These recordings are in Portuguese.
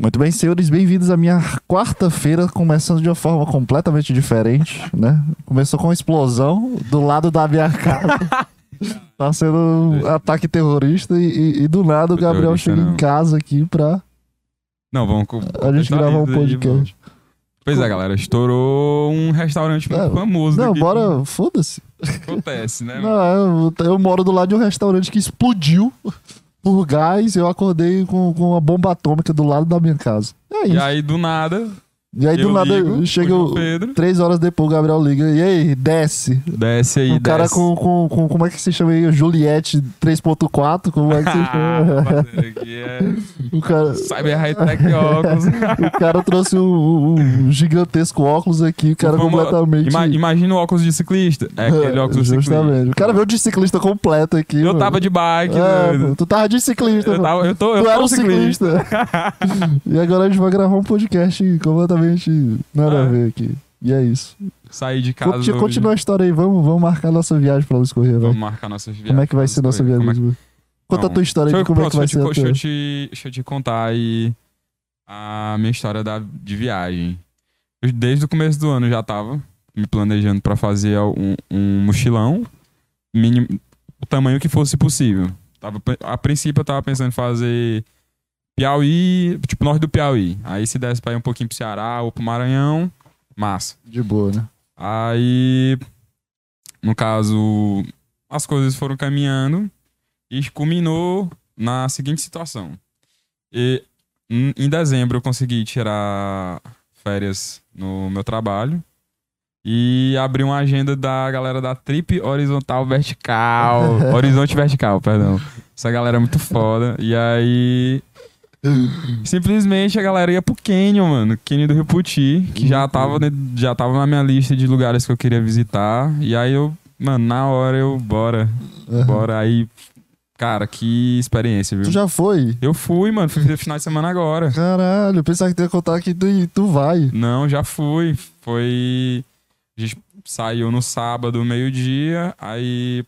Muito bem, senhores, bem-vindos à minha quarta-feira, começando de uma forma completamente diferente, né? Começou com uma explosão do lado da minha casa. tá sendo um ataque terrorista e, e- e do nada o Gabriel Terrorista chega em não. casa aqui pra Não, vamos. co- a gente gravar um isso podcast. Pois é, galera. Estourou um restaurante muito Não, famoso. Não, daqui. bora, foda-se. Acontece, né? Não, eu, eu moro do lado de um restaurante que explodiu por gás eu acordei com, com uma bomba atômica do lado da minha casa. É isso. E aí, do nada, E aí do eu nada ligo, chega o Pedro. três horas depois o Gabriel liga. E aí, desce. Desce aí, o cara com, com, com. Como é que se chama aí? Juliette 3.4? Como é que se Ah, chama? é o, cara, Cyber High Tech óculos. o cara trouxe um, um gigantesco óculos aqui. O cara Vamos- completamente. Ima- imagina o óculos de ciclista. É aquele óculos de ciclista. O cara veio de ciclista completo aqui. Eu mano. tava de bike, É, tu tava de ciclista. Eu, tava, eu tô, eu Tu tô era um ciclista. ciclista. e agora a gente vai gravar um podcast completamente nada a Ah. ver aqui. E é isso. Saí de casa. Conti- hoje. Continua a história aí. Vamos, vamos marcar nossa viagem pra Luiz Corrêa, Vamos marcar nossas viagens. Como é que vai ser nossa viagem? É? Conta a tua história aí como é que vai ser a deixa, eu te, deixa eu te contar aí a minha história da, de viagem. Eu, desde o começo do ano já tava me planejando pra fazer um, um mochilão, mínimo, o tamanho que fosse possível. Tava, a princípio eu tava pensando em fazer Piauí, tipo norte do Piauí. Aí se desse pra ir um pouquinho pro Ceará ou pro Maranhão, massa. De boa, né? Aí, no caso, as coisas foram caminhando e culminou na seguinte situação. E, em em dezembro eu consegui tirar férias no meu trabalho e abri uma agenda da galera da Trip Horizontal Vertical. Horizonte Vertical, perdão. Essa galera é muito foda. E aí. Simplesmente a galera ia pro Canyon, mano. Canyon do Rio Puti, que já tava, já tava na minha lista de lugares que eu queria visitar. E aí eu, mano, na hora eu, bora, Aham. bora. Aí, cara, que experiência, viu? Tu já foi? Eu fui, mano, fui final de semana agora. Caralho, pensava que tu ia contar que tu, tu vai. Não, já fui. Foi. A gente saiu no sábado, meio-dia, aí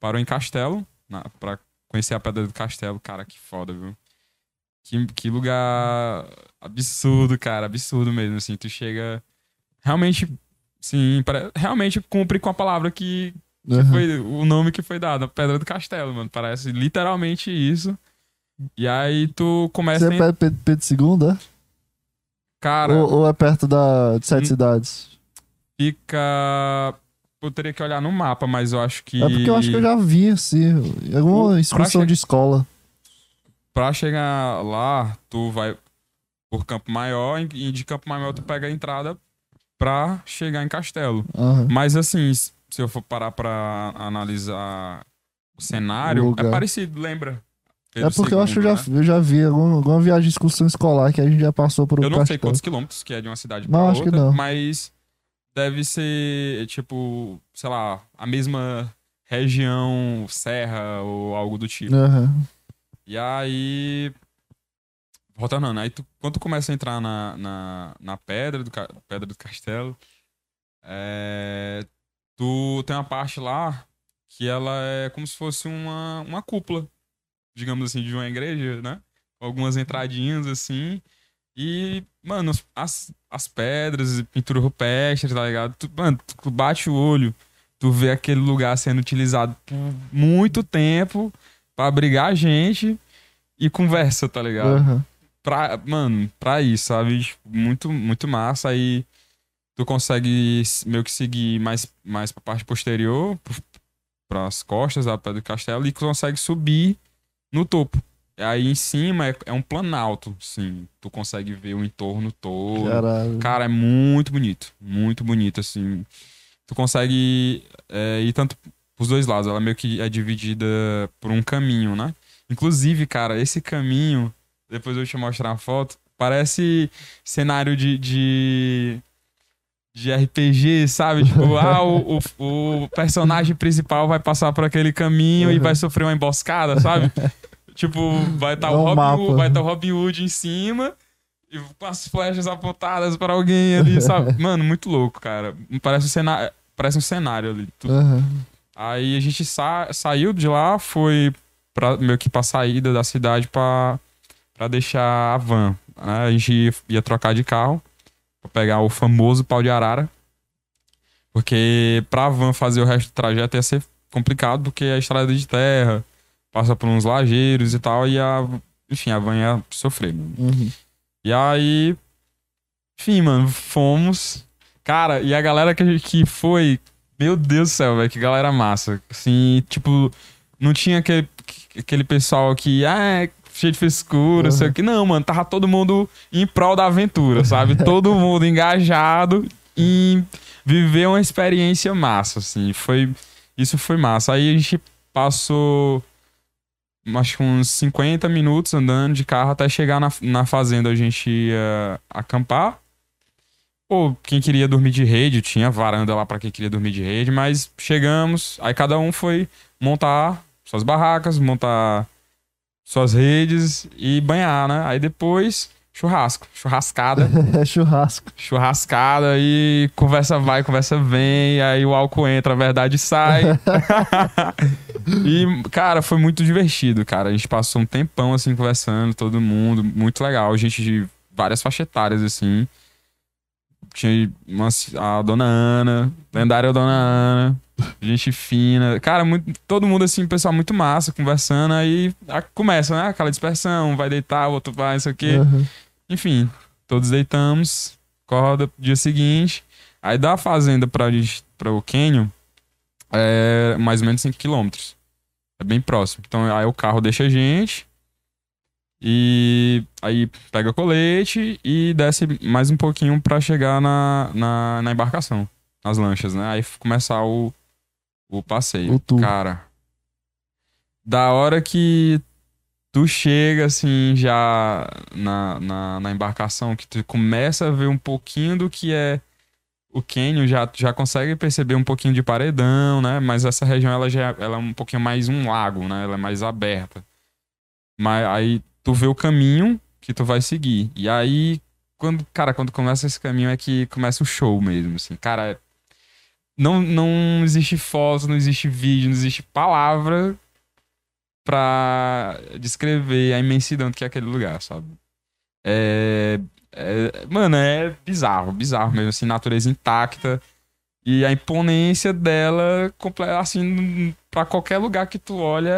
parou em Castelo, na, pra conhecer a Pedra do Castelo. Cara, que foda, viu? Que, que lugar absurdo, cara, absurdo mesmo, assim. Tu chega. Realmente, sim, pare- realmente cumpre com a palavra que, que Aham. foi o nome que foi dado, a Pedra do Castelo, mano. Parece literalmente isso. E aí tu começa Você é Pedro, Pedro, Pedro II, é? Cara, Ou, ou é perto da, de sete Hum. cidades? Fica. Eu teria que olhar no mapa, mas eu acho que. É porque eu acho que eu já vi, assim, em alguma excursão pra de escola. Pra chegar lá, tu vai por Campo Maior e de Campo Maior tu pega a entrada pra chegar em Castelo. Aham. Mas assim, se eu for parar pra analisar o cenário, lugar. é parecido, lembra? É porque eu acho que eu II, já, né? eu já vi alguma, alguma viagem de excursão escolar que a gente já passou por um Eu não sei castelo. quantos quilômetros que é de uma cidade Não, pra acho que outra, não. mas deve ser, tipo, sei lá, a mesma região, serra ou algo do tipo. Aham. E aí. Retornando, aí tu, quando tu começa a entrar na, na, na pedra, do, pedra do castelo, é, tu tem uma parte lá que ela é como se fosse uma, uma cúpula, digamos assim, de uma igreja, né? Com algumas entradinhas assim. E, mano, as, as pedras, pintura rupestre, tá ligado? Tu, mano, tu bate o olho, tu vê aquele lugar sendo utilizado por muito tempo pra abrigar a gente e conversa, tá ligado? Aham. Pra, mano, pra isso, sabe? Tipo, Muito, muito massa. Aí tu consegue meio que seguir mais, mais pra parte posterior, pro- pras costas da Pedra do Castelo, e consegue subir no topo. Aí em cima é, é um planalto, sim. Tu consegue ver o entorno todo. Caralho. Cara, é muito bonito. Muito bonito, assim. Tu consegue é, ir tanto pros dois lados. Ela meio que é dividida por um caminho, né? Inclusive, cara, esse caminho, depois eu vou te mostrar uma foto, parece cenário de. de... De RPG, sabe? Tipo, ah, o, o, o personagem principal vai passar por aquele caminho e Uhum. vai sofrer uma emboscada, sabe? tipo, vai estar o Robin vai tá o Robin Hood em cima e com as flechas apontadas pra alguém ali, sabe? Mano, muito louco, cara. Parece um cenário, parece um cenário ali. tudo. Aham. Aí a gente sa- saiu de lá, foi pra, meio que pra saída da cidade pra, pra deixar a van. né, a gente ia, ia trocar de carro pra pegar o famoso pau de arara. Porque pra van fazer o resto do trajeto ia ser complicado, porque a estrada é de terra, passa por uns lajeiros e tal, e a. Enfim, a van ia sofrer. Uhum. E aí. Enfim, mano, fomos. Cara, e a galera que, que foi. Meu Deus do céu, velho, que galera massa. Assim, tipo, não tinha aquele, aquele pessoal que. Ah, é cheio de frescura, sei o que. Não, mano, tava todo mundo em prol da aventura, sabe? todo mundo engajado em viver uma experiência massa, assim. Foi. Isso foi massa. Aí a gente passou. Acho que uns 50 minutos andando de carro até chegar na, na fazenda. A gente ia acampar. Pô, quem queria dormir de rede, tinha varanda lá pra quem queria dormir de rede, mas chegamos, aí cada um foi montar suas barracas, montar suas redes e banhar, né? Aí depois, churrasco, churrascada, É churrasco. churrascada e conversa vai, conversa vem, aí o álcool entra, a verdade sai. e, cara, foi muito divertido, cara. A gente passou um tempão assim conversando, todo mundo, muito legal. Gente de várias faixas etárias, assim. Tinha uma, a dona Ana, lendária dona Ana, gente fina. Cara, muito, todo mundo assim, pessoal muito massa, conversando. Aí a- começa, né? Aquela dispersão, um vai deitar, o outro vai, não sei o quê. Uhum. Enfim, todos deitamos, acorda dia seguinte. Aí da fazenda pra, gente- pra o Canyon é mais ou menos 5 quilômetros. É bem próximo. Então aí o carro deixa a gente. E aí pega colete e desce mais um pouquinho pra chegar na, na, na embarcação, nas lanchas, né? Aí começar o, o passeio. O. Cara, da hora que tu chega assim já na, na, na embarcação, que tu começa a ver um pouquinho do que é o Canyon, já, já consegue perceber um pouquinho de paredão, né? Mas essa região ela já ela é um pouquinho mais um lago, né? Ela é mais aberta. Mas aí tu vê o caminho que tu vai seguir. E aí, quando, cara, quando começa esse caminho é que começa o show mesmo, assim. Cara, não, não existe foto, não existe vídeo, não existe palavra pra descrever a imensidão que é aquele lugar, sabe? É, é- mano, é bizarro, bizarro mesmo, assim, natureza intacta. E a imponência dela, assim, pra qualquer lugar que tu olha,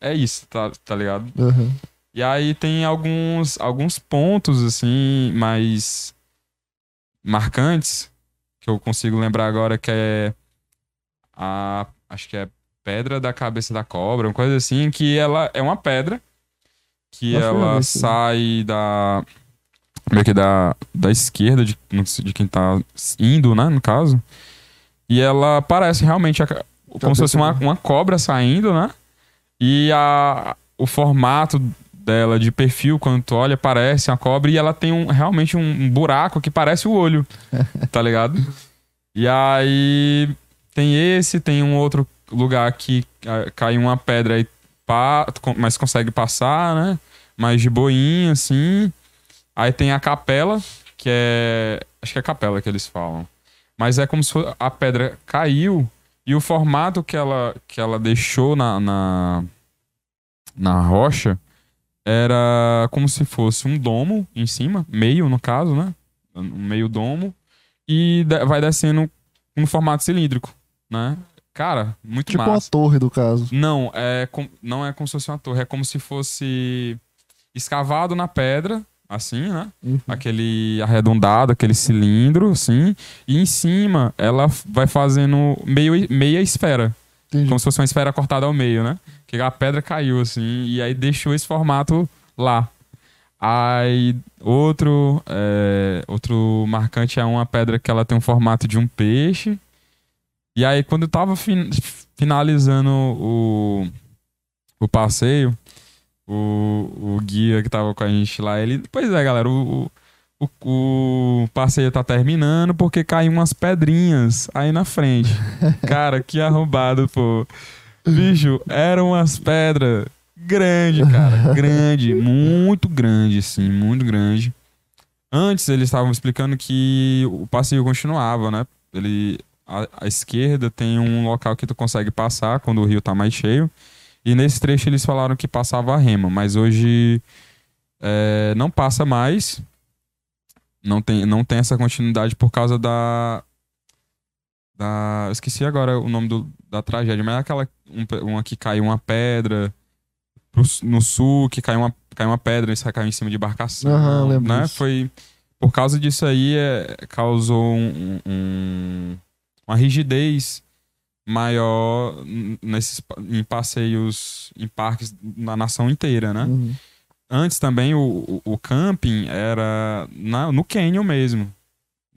é, é isso, tá, tá ligado? Uhum. E aí tem alguns, alguns pontos, assim, mais marcantes, que eu consigo lembrar agora, que é a, acho que é Pedra da Cabeça da Cobra, uma coisa assim, que ela é uma pedra, que eu ela sai da, meio que da, da esquerda de, de quem tá indo, né, no caso, e ela parece realmente a como se fosse uma, uma cobra saindo, né? E a, o formato dela de perfil, quando tu olha, parece uma cobra e ela tem um, realmente um, buraco que parece o olho, tá ligado? E aí tem esse, tem um outro lugar que ah, cai uma pedra e com- mas consegue passar, né? Mais de boinha, assim. Aí tem a capela, que é. Acho que é a capela que eles falam. Mas é como se a pedra caiu e o formato que ela, que ela deixou na, na, na rocha era como se fosse um domo em cima, meio no caso, né? Um meio domo. E vai descendo no formato cilíndrico, né? Cara, muito Tipo uma massa. torre, do caso. Não, é com- não é como se fosse uma torre, é como se fosse escavado na pedra, assim, né? Uhum. Aquele arredondado, aquele cilindro, assim. E em cima ela vai fazendo meio, meia esfera. Entendi. Como se fosse uma esfera cortada ao meio, né? Que a pedra caiu, assim, e aí deixou esse formato lá. Aí outro, é, outro marcante é uma pedra que ela tem um formato de um peixe. E aí quando eu tava fin- finalizando o, o passeio, o, o guia que tava com a gente lá, ele... Pois é, galera, o, o, o passeio tá terminando porque caiu umas pedrinhas aí na frente. Cara, que arrombado, pô. Bicho, eram umas pedras grande, cara. Grande, muito grande, assim, muito grande. Antes eles estavam explicando que o passeio continuava, né? Ele, à, à esquerda tem um local que tu consegue passar quando o rio tá mais cheio. E nesse trecho eles falaram que passava a rema, mas hoje é, não passa mais. Não tem, não tem essa continuidade por causa da. da eu esqueci agora o nome do, da tragédia, mas é aquela um, uma que caiu uma pedra pro, no sul, que caiu uma, caiu uma pedra e isso caiu em cima de embarcação. Aham, lembro né? disso. Foi. Por causa disso aí, é, causou um- um- uma rigidez maior nesses, em passeios em parques na nação inteira, né? Uhum. Antes também o, o, o camping era na- no canyon mesmo,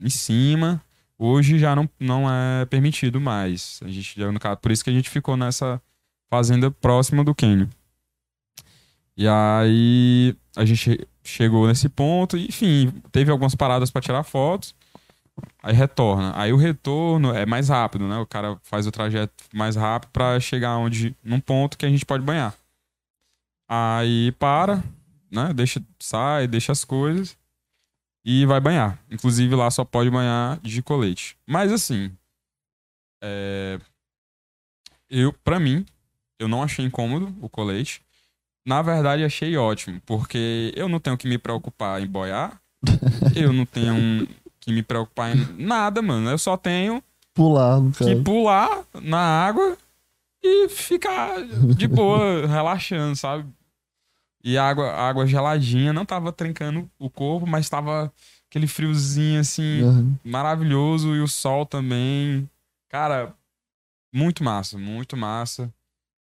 em cima. Hoje já não, não é permitido mais. A gente no caso, por isso que a gente ficou nessa fazenda próxima do canyon. E aí a gente chegou nesse ponto, enfim, teve algumas paradas para tirar fotos. Aí retorna. Aí o retorno é mais rápido, né? O cara faz o trajeto mais rápido para chegar onde num ponto que a gente pode banhar. Aí para, né? Deixa, sai, deixa as coisas e vai banhar. Inclusive lá só pode banhar de colete. Mas assim, é... eu, para mim, eu não achei incômodo o colete. Na verdade, achei ótimo, porque eu não tenho que me preocupar em boiar. eu não tenho que me preocupar em nada, mano. Eu só tenho Pular, que pular na água e ficar de boa, relaxando, sabe? E a água, a água geladinha não tava trincando o corpo, mas tava aquele friozinho assim, Uhum. maravilhoso e o sol também. Cara, muito massa, muito massa.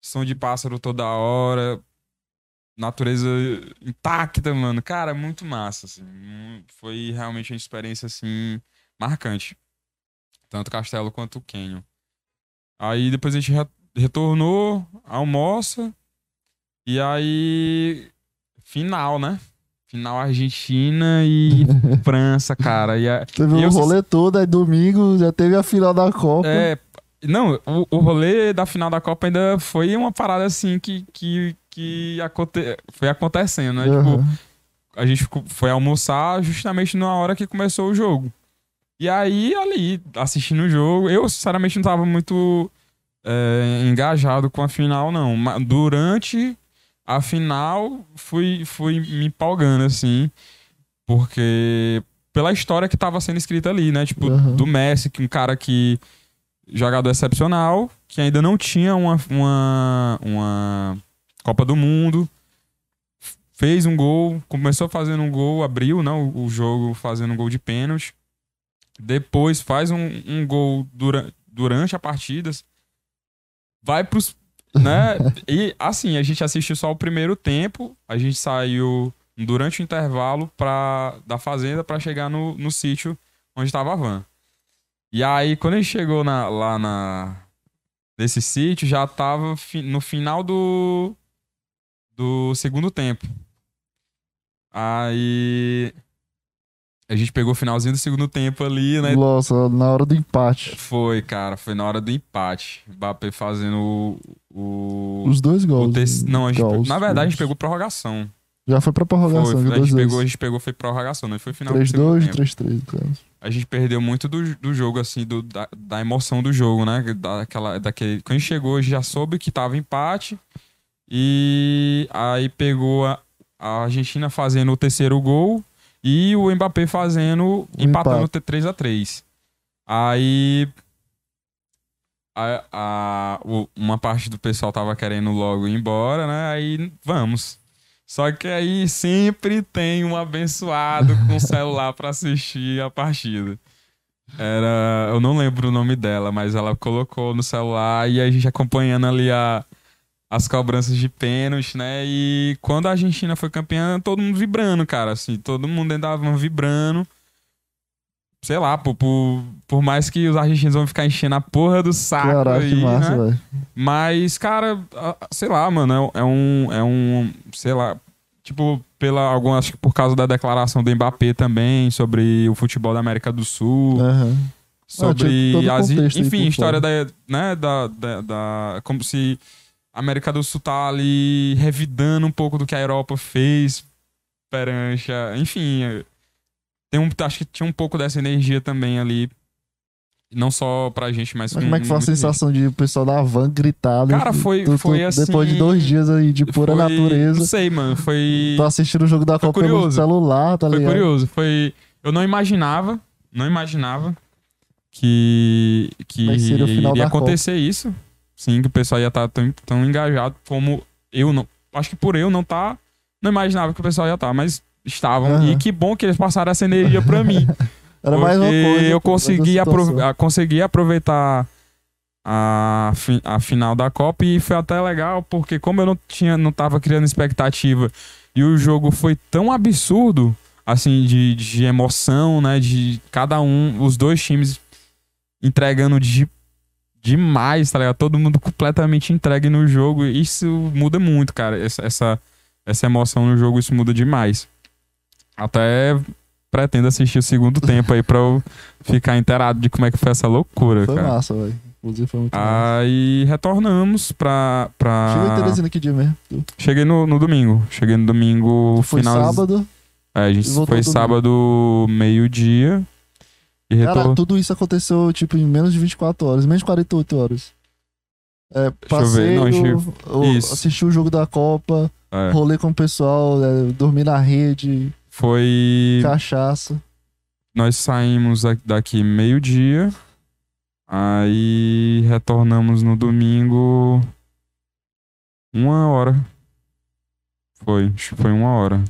Som de pássaro toda hora. Natureza intacta, mano. Cara, muito massa, assim. Foi realmente uma experiência, assim, marcante. Tanto o castelo quanto o canyon. Aí depois a gente re- retornou, almoça. E aí... Final, né? Final Argentina e França, cara. E a- Teve E o eu- rolê todo, aí domingo já teve a final da Copa. É, não, o, o rolê da final da Copa ainda foi uma parada assim que, que, que aconte, foi acontecendo, né? Tipo, Aham. a gente foi almoçar justamente na hora que começou o jogo. E aí, ali, assistindo o jogo, eu sinceramente não tava muito é, engajado com a final, não. Mas durante a final, fui, fui me empolgando, assim, porque pela história que tava sendo escrita ali, né? Tipo, Aham. do Messi, que um cara que. jogador excepcional, que ainda não tinha uma, uma, uma Copa do Mundo. Fez um gol, começou fazendo um gol, abriu né, o, o jogo fazendo um gol de pênalti. Depois faz um, um gol dura, durante a partida. Vai pros. Né? e assim, a gente assistiu só o primeiro tempo. A gente saiu durante o intervalo pra, da fazenda para chegar no, no sítio onde estava a van. E aí, quando a gente chegou na- lá na, nesse sítio, já tava fi- no final do, do segundo tempo. Aí. A gente pegou o finalzinho do segundo tempo ali, né? Nossa, na hora do empate. Foi, cara, foi na hora do empate. Mbappé fazendo o. o, Os dois gols. te- Não, a gente, Gols, na verdade, a gente gols. pegou prorrogação. Já foi pra prorrogação, Foi, a, gente 2 pegou, a gente pegou, foi prorrogação, não foi final do segundo 3-2 e tempo. 3-3, no caso. a gente perdeu muito do, do jogo, assim, do, da, da emoção do jogo, né? Daquela, daquele, quando a gente chegou, a gente já soube que tava empate. E aí pegou a, a Argentina fazendo o terceiro gol e o Mbappé fazendo, empatando 3 a 3 Aí a, a- o- uma parte do pessoal tava querendo logo ir embora, né? Aí vamos. Só que aí sempre tem um abençoado com celular pra assistir a partida. Era, eu não lembro o nome dela, mas ela colocou no celular e a gente acompanhando ali a, as cobranças de pênalti, né? E quando a Argentina foi campeã, todo mundo vibrando, cara, assim, todo mundo andava vibrando. Sei lá, por, por, por mais que os argentinos vão ficar enchendo a porra do saco Caraca, aí, que massa, né? Mas, cara, sei lá, mano, é, é um. É um. Sei lá. Tipo, pela algum, acho que por causa da declaração do Mbappé também sobre o futebol da América do Sul, Aham. sobre o as, enfim, história fora. da, né, da, da, da- como se a América do Sul tá ali revidando um pouco do que a Europa fez perante, enfim, é, tem um, acho que tinha um pouco dessa energia também ali Não só pra gente, mas, Mas como é que foi a muita gente. sensação de o pessoal da van gritar? Cara, foi- Tu- tu- foi assim- Depois de dois dias aí de pura Foi- natureza. Não sei, mano. Foi. Tô assistindo o jogo da Foi Copa pelo curioso. celular, tá Foi ligado? curioso. Foi. Eu não imaginava. Não imaginava que. Que iria acontecer isso. Sim, que o pessoal ia estar tão, tão engajado como eu não. Acho que por eu não tá. Não imaginava que o pessoal ia estar, mas estavam. Aham. E que bom que eles passaram essa energia pra mim. Era mais uma coisa. eu consegui, da situação. aprove- a- consegui aproveitar a, fi- a final da Copa e foi até legal, porque como eu não tinha, não tava criando expectativa e o jogo foi tão absurdo, assim, de, de emoção, né? De cada um, os dois times entregando de, demais, tá ligado? Todo mundo completamente entregue no jogo. Isso muda muito, cara. Essa, essa, essa emoção no jogo, isso muda demais. Até pretendo assistir o segundo tempo aí pra eu ficar inteirado de como é que foi essa loucura, Foi cara. massa, velho. Inclusive foi muito massa. Aí retornamos pra. pra... Chegou em Teresina que dia mesmo? Cheguei no, no domingo. Cheguei no domingo Foi final. sábado. É, a gente foi domingo. sábado meio-dia. E Cara, tudo isso aconteceu, tipo, em menos de 24 horas, menos de 48 horas. É, Não, gente- isso. assisti o jogo da Copa, É, rolê com o pessoal, é, dormir na rede, foi. cachaça. Nós saímos da- daqui meio-dia. Aí retornamos no domingo. Uma hora. Foi, acho que foi uma hora.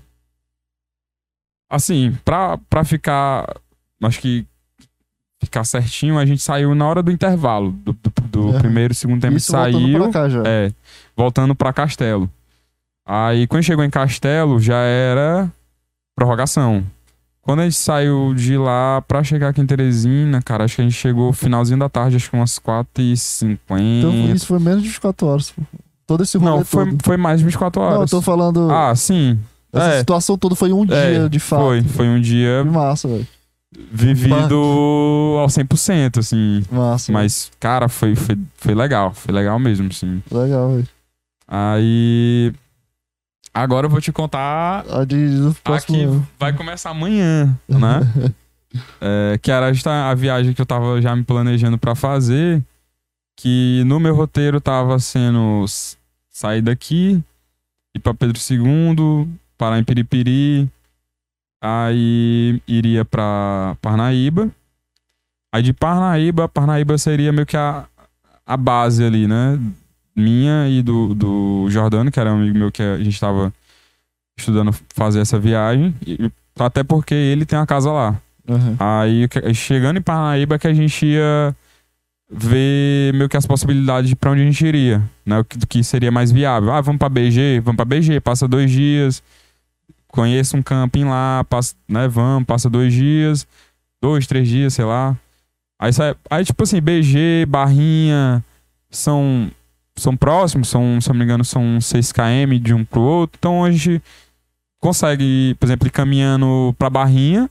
Assim, pra, pra ficar. Acho que. Ficar certinho, a gente saiu na hora do intervalo. Do, do- do Aham. primeiro segundo tempo Isso voltando saiu. pra cá já. É, voltando pra Castelo. Aí quando chegou em Castelo já era prorrogação. Quando a gente saiu de lá pra chegar aqui em Teresina, cara, acho que a gente chegou finalzinho da tarde, acho que umas 4h50. Então isso foi menos de 24 horas. Todo esse rolê Não, foi, todo. foi mais de 24 horas. Não, eu tô falando. Ah, sim. essa é. situação toda foi um É, dia, de fato. Foi, foi um dia Que massa, velho. Vivido ao 100%, assim. Massa. Mas, cara, foi, foi, foi legal. Foi legal mesmo, assim. Legal, velho. Aí. Agora eu vou te contar A de, Aqui ano. vai começar amanhã, né? É, que era a viagem que eu tava já me planejando pra fazer. Que no meu roteiro tava sendo sair daqui, ir pra Pedro II, parar em Piripiri, aí iria pra Parnaíba. Aí de Parnaíba, Parnaíba seria meio que a, a base ali, né? Minha e do, do Jordano, que era um amigo meu que a gente tava estudando fazer essa viagem. E, até porque ele tem uma casa lá. Uhum. Aí, chegando em Parnaíba, que a gente ia ver meio que as possibilidades de pra onde a gente iria, né? O que, seria mais viável. Ah, vamos pra BG? Vamos pra BG, passa dois dias, conheça um camping lá, passa, né? Vamos, passa dois dias, dois, três dias, sei lá. Aí, sai, aí tipo assim, BG, Barrinha, são, são próximos, são, se não me engano, são 6 km de um pro outro. Então a gente consegue, por exemplo, ir caminhando pra Barrinha,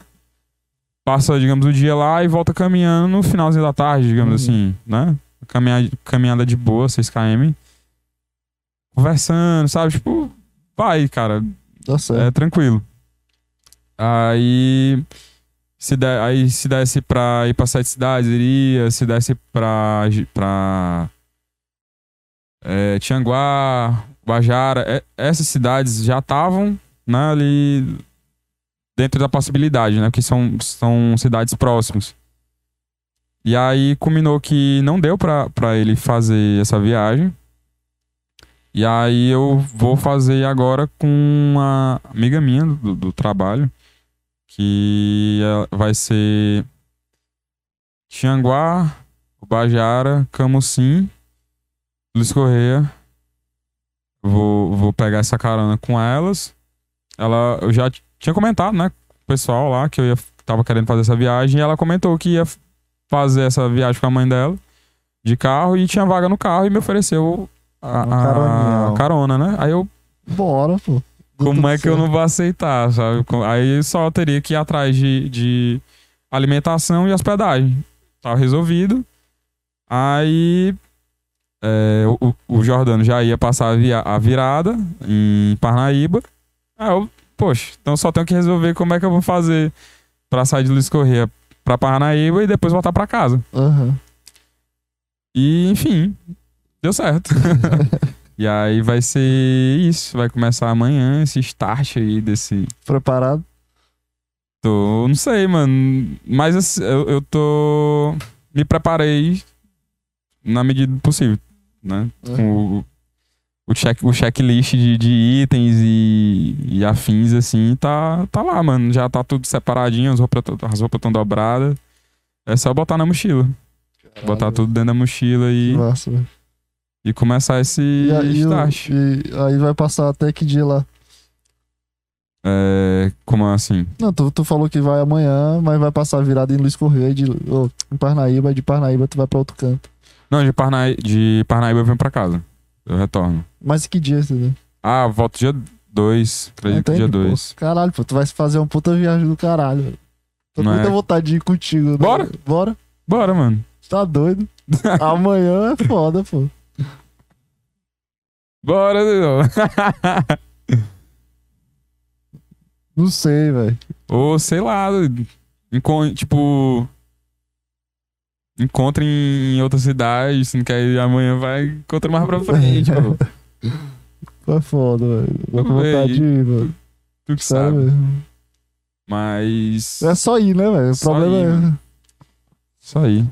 passa, digamos, o dia lá e volta caminhando no finalzinho da tarde, digamos Uhum. assim, né? Caminhada, caminhada de boa, 6 km. Conversando, sabe? Tipo, vai, cara, Tá certo. é tranquilo. Aí se, de, aí se desse pra ir pra sete cidades, iria. Se desse pra, pra é, Tianguá, Guajara, é- essas cidades já estavam né, ali dentro da possibilidade, né? Porque são, são cidades próximas. E aí culminou que não deu pra, pra ele fazer essa viagem. E aí eu vou fazer agora com uma amiga minha do, do trabalho, que é- vai ser Tianguá, Bajara, Camusim, Luiz Correia. Vou, vou pegar essa carona com elas. Ela, eu já tinha comentado, né, com o pessoal lá que eu ia, tava querendo fazer essa viagem, e ela comentou que ia fazer essa viagem com a mãe dela de carro e tinha vaga no carro e me ofereceu a, a- ó. carona, né? Aí eu, Bora, pô. Como é que eu não vou aceitar, sabe? Aí só teria que ir atrás de, de alimentação e hospedagem. Tava resolvido. Aí é, o, o Jordano já ia passar a, via- a virada em Parnaíba. Aí eu, poxa, então só tenho que resolver como é que eu vou fazer pra sair de Luiz Corrêa pra Parnaíba e depois voltar pra casa. Aham. E, enfim, deu certo. e aí vai ser isso. Vai começar amanhã esse start aí desse. Preparado? Tô, não sei, mano. Mas assim, eu, eu tô. Me preparei na medida do possível, né? Com o, o, check, o checklist de, de itens e, e afins, assim, tá, tá lá, mano. Já tá tudo separadinho, as roupas as roupas estão dobradas. É só botar na mochila. Botar tudo dentro da mochila e, massa, velho. E começar esse E, aí, start. aí vai passar até que dia lá? É, como assim? Não, tu, tu falou que vai amanhã, mas vai passar virada em Luiz Correia de ô, em Parnaíba, de Parnaíba tu vai pra outro canto. Não, de, Parnaí, de Parnaíba eu venho pra casa. Eu retorno. Mas que dia, entendeu? Ah, volto dia 2. Acredito que dia Entende, pô? 2. Caralho, pô, tu vai fazer uma puta viagem do caralho. velho. Tô com é? muita vontade de ir contigo. né? Bora. Bora? Bora, mano. Tá doido? Amanhã é foda, pô. Bora, Dudu. Não sei, velho. Ou sei lá, encon- tipo. Encontre em outra cidade, se não quer ir amanhã, vai encontra mais pra frente, pô. É foda, velho. Tô com vontade de ir, velho. Tu que Sério sabe. mesmo. Mas. É só ir, né, velho? O Só problema ir, é. mano. Isso aí.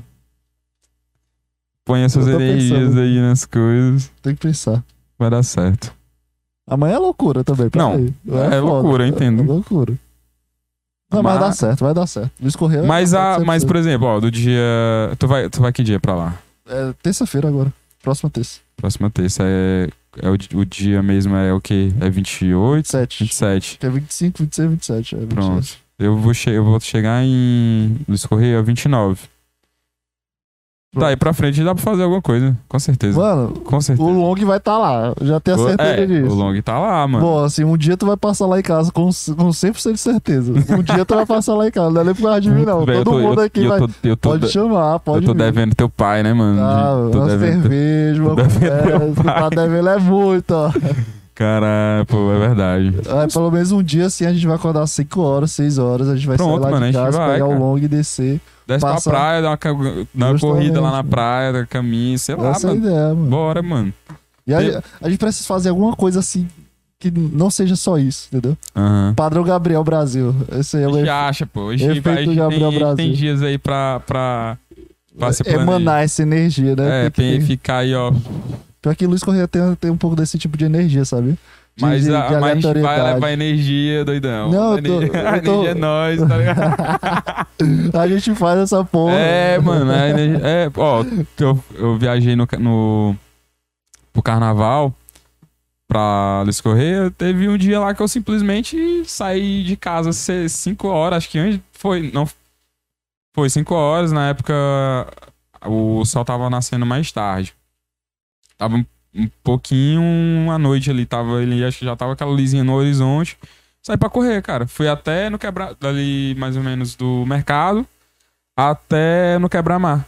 Põe essas pensando. aí nas coisas, Tem que pensar. Vai dar certo. Amanhã é loucura também. Não, aí. é loucura, eu entendo. É loucura. Não, mas vai dar certo, vai dar certo. Luiz Correia. Mas, a, mas por exemplo, ó, do dia. Tu vai, tu vai que dia pra lá? É terça-feira agora. Próxima terça. Próxima terça é. é o, o dia mesmo é o quê? É 28? 27. 27. Que é 25, 26, 27. É 27. Pronto. Eu vou, che eu vou chegar em Luiz Correia 29. Daí pra frente dá pra fazer alguma coisa, com certeza. Mano, Com certeza. o Long vai estar lá. eu Já tenho a certeza é, disso. o Long tá lá, mano. Bom, assim, um dia tu vai passar lá em casa com, com 100% de certeza. Um dia tu vai passar lá em casa. Não é nem por causa de mim, não. Eu Todo tô- mundo eu- aqui eu vai. tô- eu tô Pode de- chamar, pode Eu tô vir. devendo teu pai, né, mano? Ah, De- tô uma cerveja, uma conversa. Tu tá devendo é muito, ó. Caralho, pô, é verdade. Aí, pelo menos um dia assim a gente vai acordar às 5 horas, 6 horas. A gente vai Pronto, sair lá mano, a de gente casa, vai, pegar o cara. long e descer. Desce Passa- pra praia, dá uma, dá uma corrida lá na praia, caminho, sei lá, Essa é mano. ideia, mano. Bora, mano. E aí, a gente precisa fazer alguma coisa assim que não seja só isso, entendeu? Aham. Padrão Gabriel Brasil. Esse aí é A o gente acha, pô. A gente, efeito vai, Gabriel tem, gente tem Brasil. dias aí pra, pra, pra se planejar. emanar essa energia, né? É, Tem tem que ficar aí, ó. Pior que Luiz Correia tem, tem um pouco desse tipo de energia, sabe? De- Mas, de- a, de mas a gente vai levar energia, doidão. Não, a eu tô- energia, a eu tô- energia é nós, tá ligado? A gente faz essa porra. É, mano, a energia, é, ó, eu, eu viajei no, no pro carnaval pra Luiz Correia, teve um dia lá que eu simplesmente saí de casa 5 horas, acho que antes foi, não foi 5 horas, na época o sol tava nascendo mais tarde. Tava um, um pouquinho à noite ali, tava ele acho que já tava aquela luzinha no horizonte. Saí pra correr, cara. Fui até no quebra dali mais ou menos do mercado até no quebra-mar.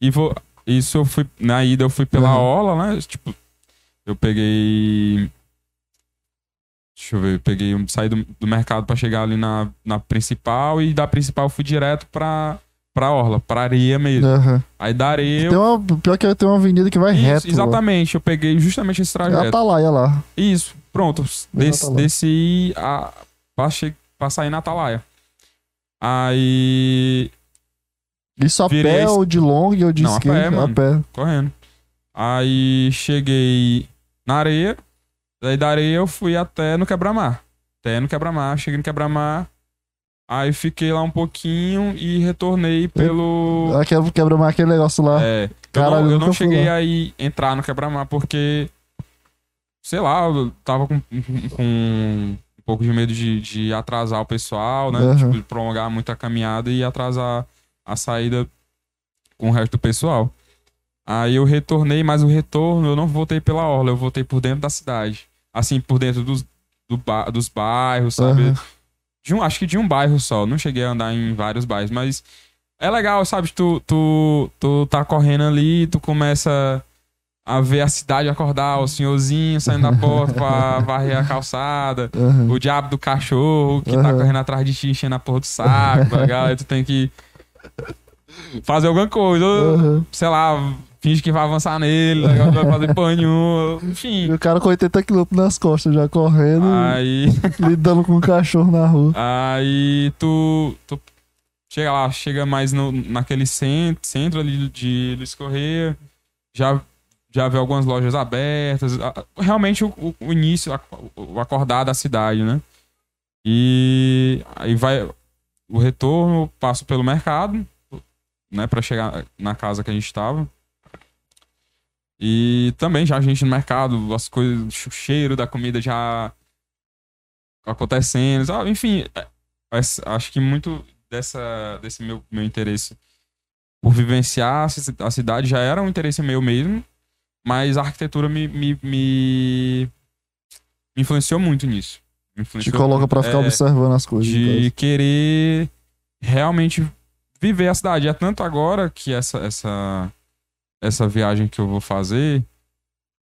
E vou isso eu fui na ida eu fui pela Uhum. orla, né? Tipo, eu peguei Deixa eu ver, eu peguei, um- saí do, do mercado pra chegar ali na, na principal e da principal eu fui direto pra, pra orla, pra areia mesmo. Aham. Aí da areia eu Tem uma, pior que tem uma avenida que vai Isso, reto. exatamente, eu peguei justamente esse Lá. É trajeto. Atalaia lá. Isso, pronto. Bem Desci, a, pra sair na Atalaia. Aí. Isso a Virei pé ou de long ou de Não, a skate? pé, mano. A pé. correndo. Aí cheguei na areia. Daí da areia eu fui até no quebra-mar. Até no quebra-mar. Cheguei no quebra-mar. Aí fiquei lá um pouquinho e retornei pelo. Aquele quebra-mar, aquele negócio lá. É. Eu Caralho, não, eu eu nunca não cheguei lá. aí entrar no quebra-mar porque. Sei lá, eu tava com, com um pouco de medo de, de atrasar o pessoal, né? Aham. Tipo, de prolongar muito a caminhada e atrasar a saída com o resto do pessoal. Aí eu retornei, mas o retorno eu não voltei pela orla, eu voltei por dentro da cidade. Assim, por dentro dos, do ba- dos bairros, sabe? Aham. De um, acho que de um bairro só. Não cheguei a andar em vários bairros, mas é legal, sabe? Tu, tu, tu tá correndo ali, tu começa a ver a cidade acordar, o senhorzinho saindo da porta pra varrer a calçada. Aham. O diabo do cachorro que tá Aham. correndo atrás de ti, enchendo a porra do saco, tá ligado? Tu tem que fazer alguma coisa. ou, Aham. Sei lá, finge que vai avançar nele, não vai fazer porra nenhuma. E Enfim. o cara com 80 km nas costas já correndo, Aí. lidando com um cachorro na rua. Aí tu, tu chega lá, chega mais no, naquele centro, centro ali de Luiz Correia, já, já vê algumas lojas abertas, realmente o, o- início, o acordar da cidade, né? E aí vai o retorno, passo pelo mercado, né, Pra chegar na casa que a gente tava. E também já a gente no mercado, as coisas, o cheiro da comida já acontecendo, sabe? enfim, é- acho que muito dessa desse meu, meu interesse por vivenciar a ci- a cidade já era um interesse meu mesmo, mas a arquitetura me, me, me, influenciou muito nisso. Te coloca pra ficar é, observando as coisas. de querer realmente viver a cidade. É tanto agora que essa, essa, essa viagem que eu vou fazer,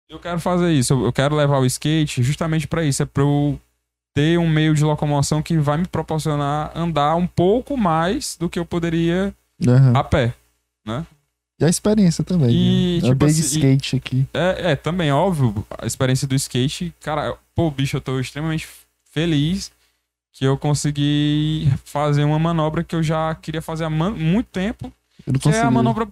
eu quero fazer isso. Eu, quero levar o skate justamente pra isso. É pra eu ter um meio de locomoção que vai me proporcionar andar um pouco mais do que eu poderia Aham. a pé. E a experiência também. E, né? tipo de assim, skate aqui. É, é, também, óbvio, a experiência do skate, cara, pô, bicho, eu tô extremamente feliz que eu consegui fazer uma manobra que eu já queria fazer há muito tempo, que é consegui. a manobra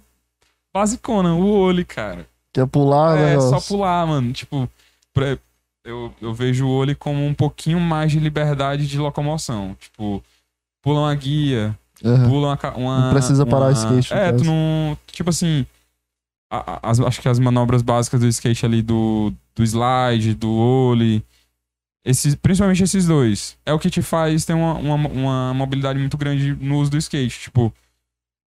basicona, o olho, cara. Quer pular, é, né? só pular, mano. Tipo, pra- eu, eu vejo o olho como um pouquinho mais de liberdade de locomoção. Tipo, pula uma guia, Aham. pula uma, uma. Não precisa parar o uma- skate, no É, tu não. Tipo assim. a- a- as- acho que as manobras básicas do skate ali, do, do slide, do ollie. Esses, principalmente esses dois. É o que te faz ter uma, uma, uma mobilidade muito grande no uso do skate. Tipo,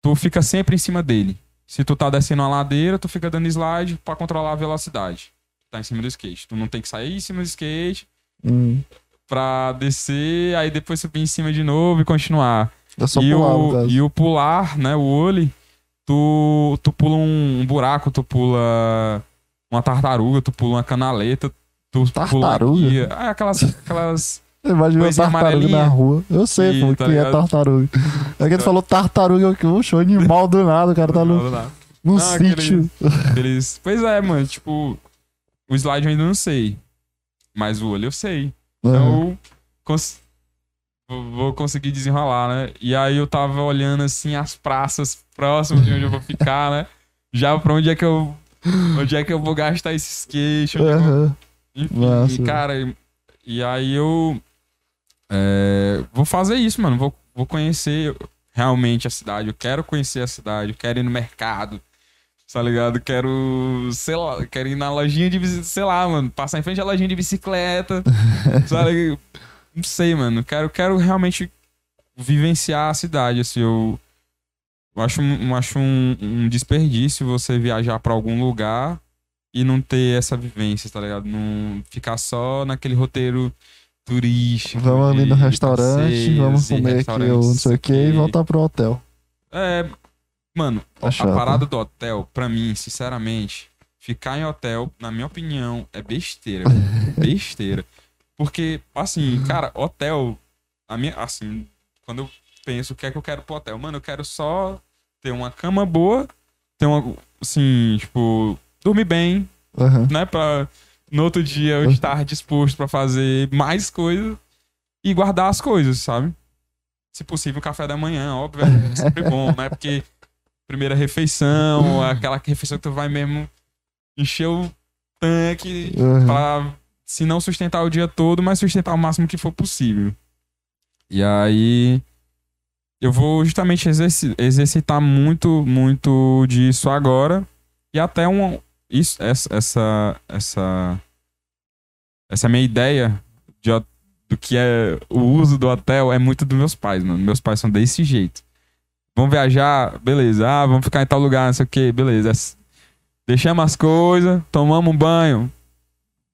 tu fica sempre em cima dele. Se tu tá descendo uma ladeira, tu fica dando slide pra controlar a velocidade. Tá em cima do skate. Tu não tem que sair em cima do skate Hum. pra descer, aí depois subir em cima de novo e continuar É só e, pular, o, e o pular, né? O olho, tu, tu pula um, buraco, tu pula uma tartaruga, tu pula uma canaleta, tu pula Tartaruga? guia. É, aquelas. aquelas Imagina uma tartaruga na rua. Eu sei, E, pô, tá que é ligado? tartaruga. É que ele falou tartaruga, eu que oxe, animal do nada, o cara tá no, Não, não, num Não, aquele- sítio. aqueles- Pois é, mano, tipo. O slide eu ainda não sei. Mas o olho eu sei. Aham. Então, cons- vou conseguir desenrolar, né? E aí eu tava olhando assim as praças próximas de onde eu vou ficar, né? Já pra onde é que eu. Onde é que eu vou gastar esse skate? Onde é que eu- Aham. Enfim, Massa. e, cara, e aí eu. É, vou fazer isso, mano. Vou, vou conhecer realmente a cidade. Eu quero conhecer a cidade. Eu quero ir no mercado. Tá ligado? Quero, sei lá, quero ir na lojinha de bicicleta, sei lá, mano, passar em frente à lojinha de bicicleta. sabe? Não sei, mano. Quero, quero realmente vivenciar a cidade, assim, eu, eu acho, um- eu acho um, um desperdício você viajar pra algum lugar e não ter essa vivência, tá ligado? Não ficar só naquele roteiro turístico. Vamos ali no restaurante, vamos comer aqui ou não sei o que e voltar pro hotel. É, mano, Tá a chato. parada do hotel, pra mim, sinceramente, ficar em hotel, na minha opinião, é besteira. besteira. Porque, assim, cara, hotel, a minha, assim, quando eu penso o que é que eu quero pro hotel, mano, eu quero só ter uma cama boa, ter uma, assim, tipo, dormir bem, Aham. né, pra no outro dia eu estar disposto pra fazer mais coisas e guardar as coisas, sabe? Se possível, o café da manhã, óbvio, é sempre bom, né? Porque primeira refeição, aquela refeição que tu vai mesmo encher o tanque Aham. pra, se não sustentar o dia todo, mas sustentar o máximo que for possível. E aí eu vou justamente exerci- exercitar muito, muito disso agora e até um isso essa essa essa, essa minha ideia de, do que é o uso do hotel é muito dos meus pais, mano. Meus pais são desse jeito. Vamos viajar, beleza. Ah, vamos ficar em tal lugar, não sei o que, beleza. Deixamos as coisas, tomamos um banho,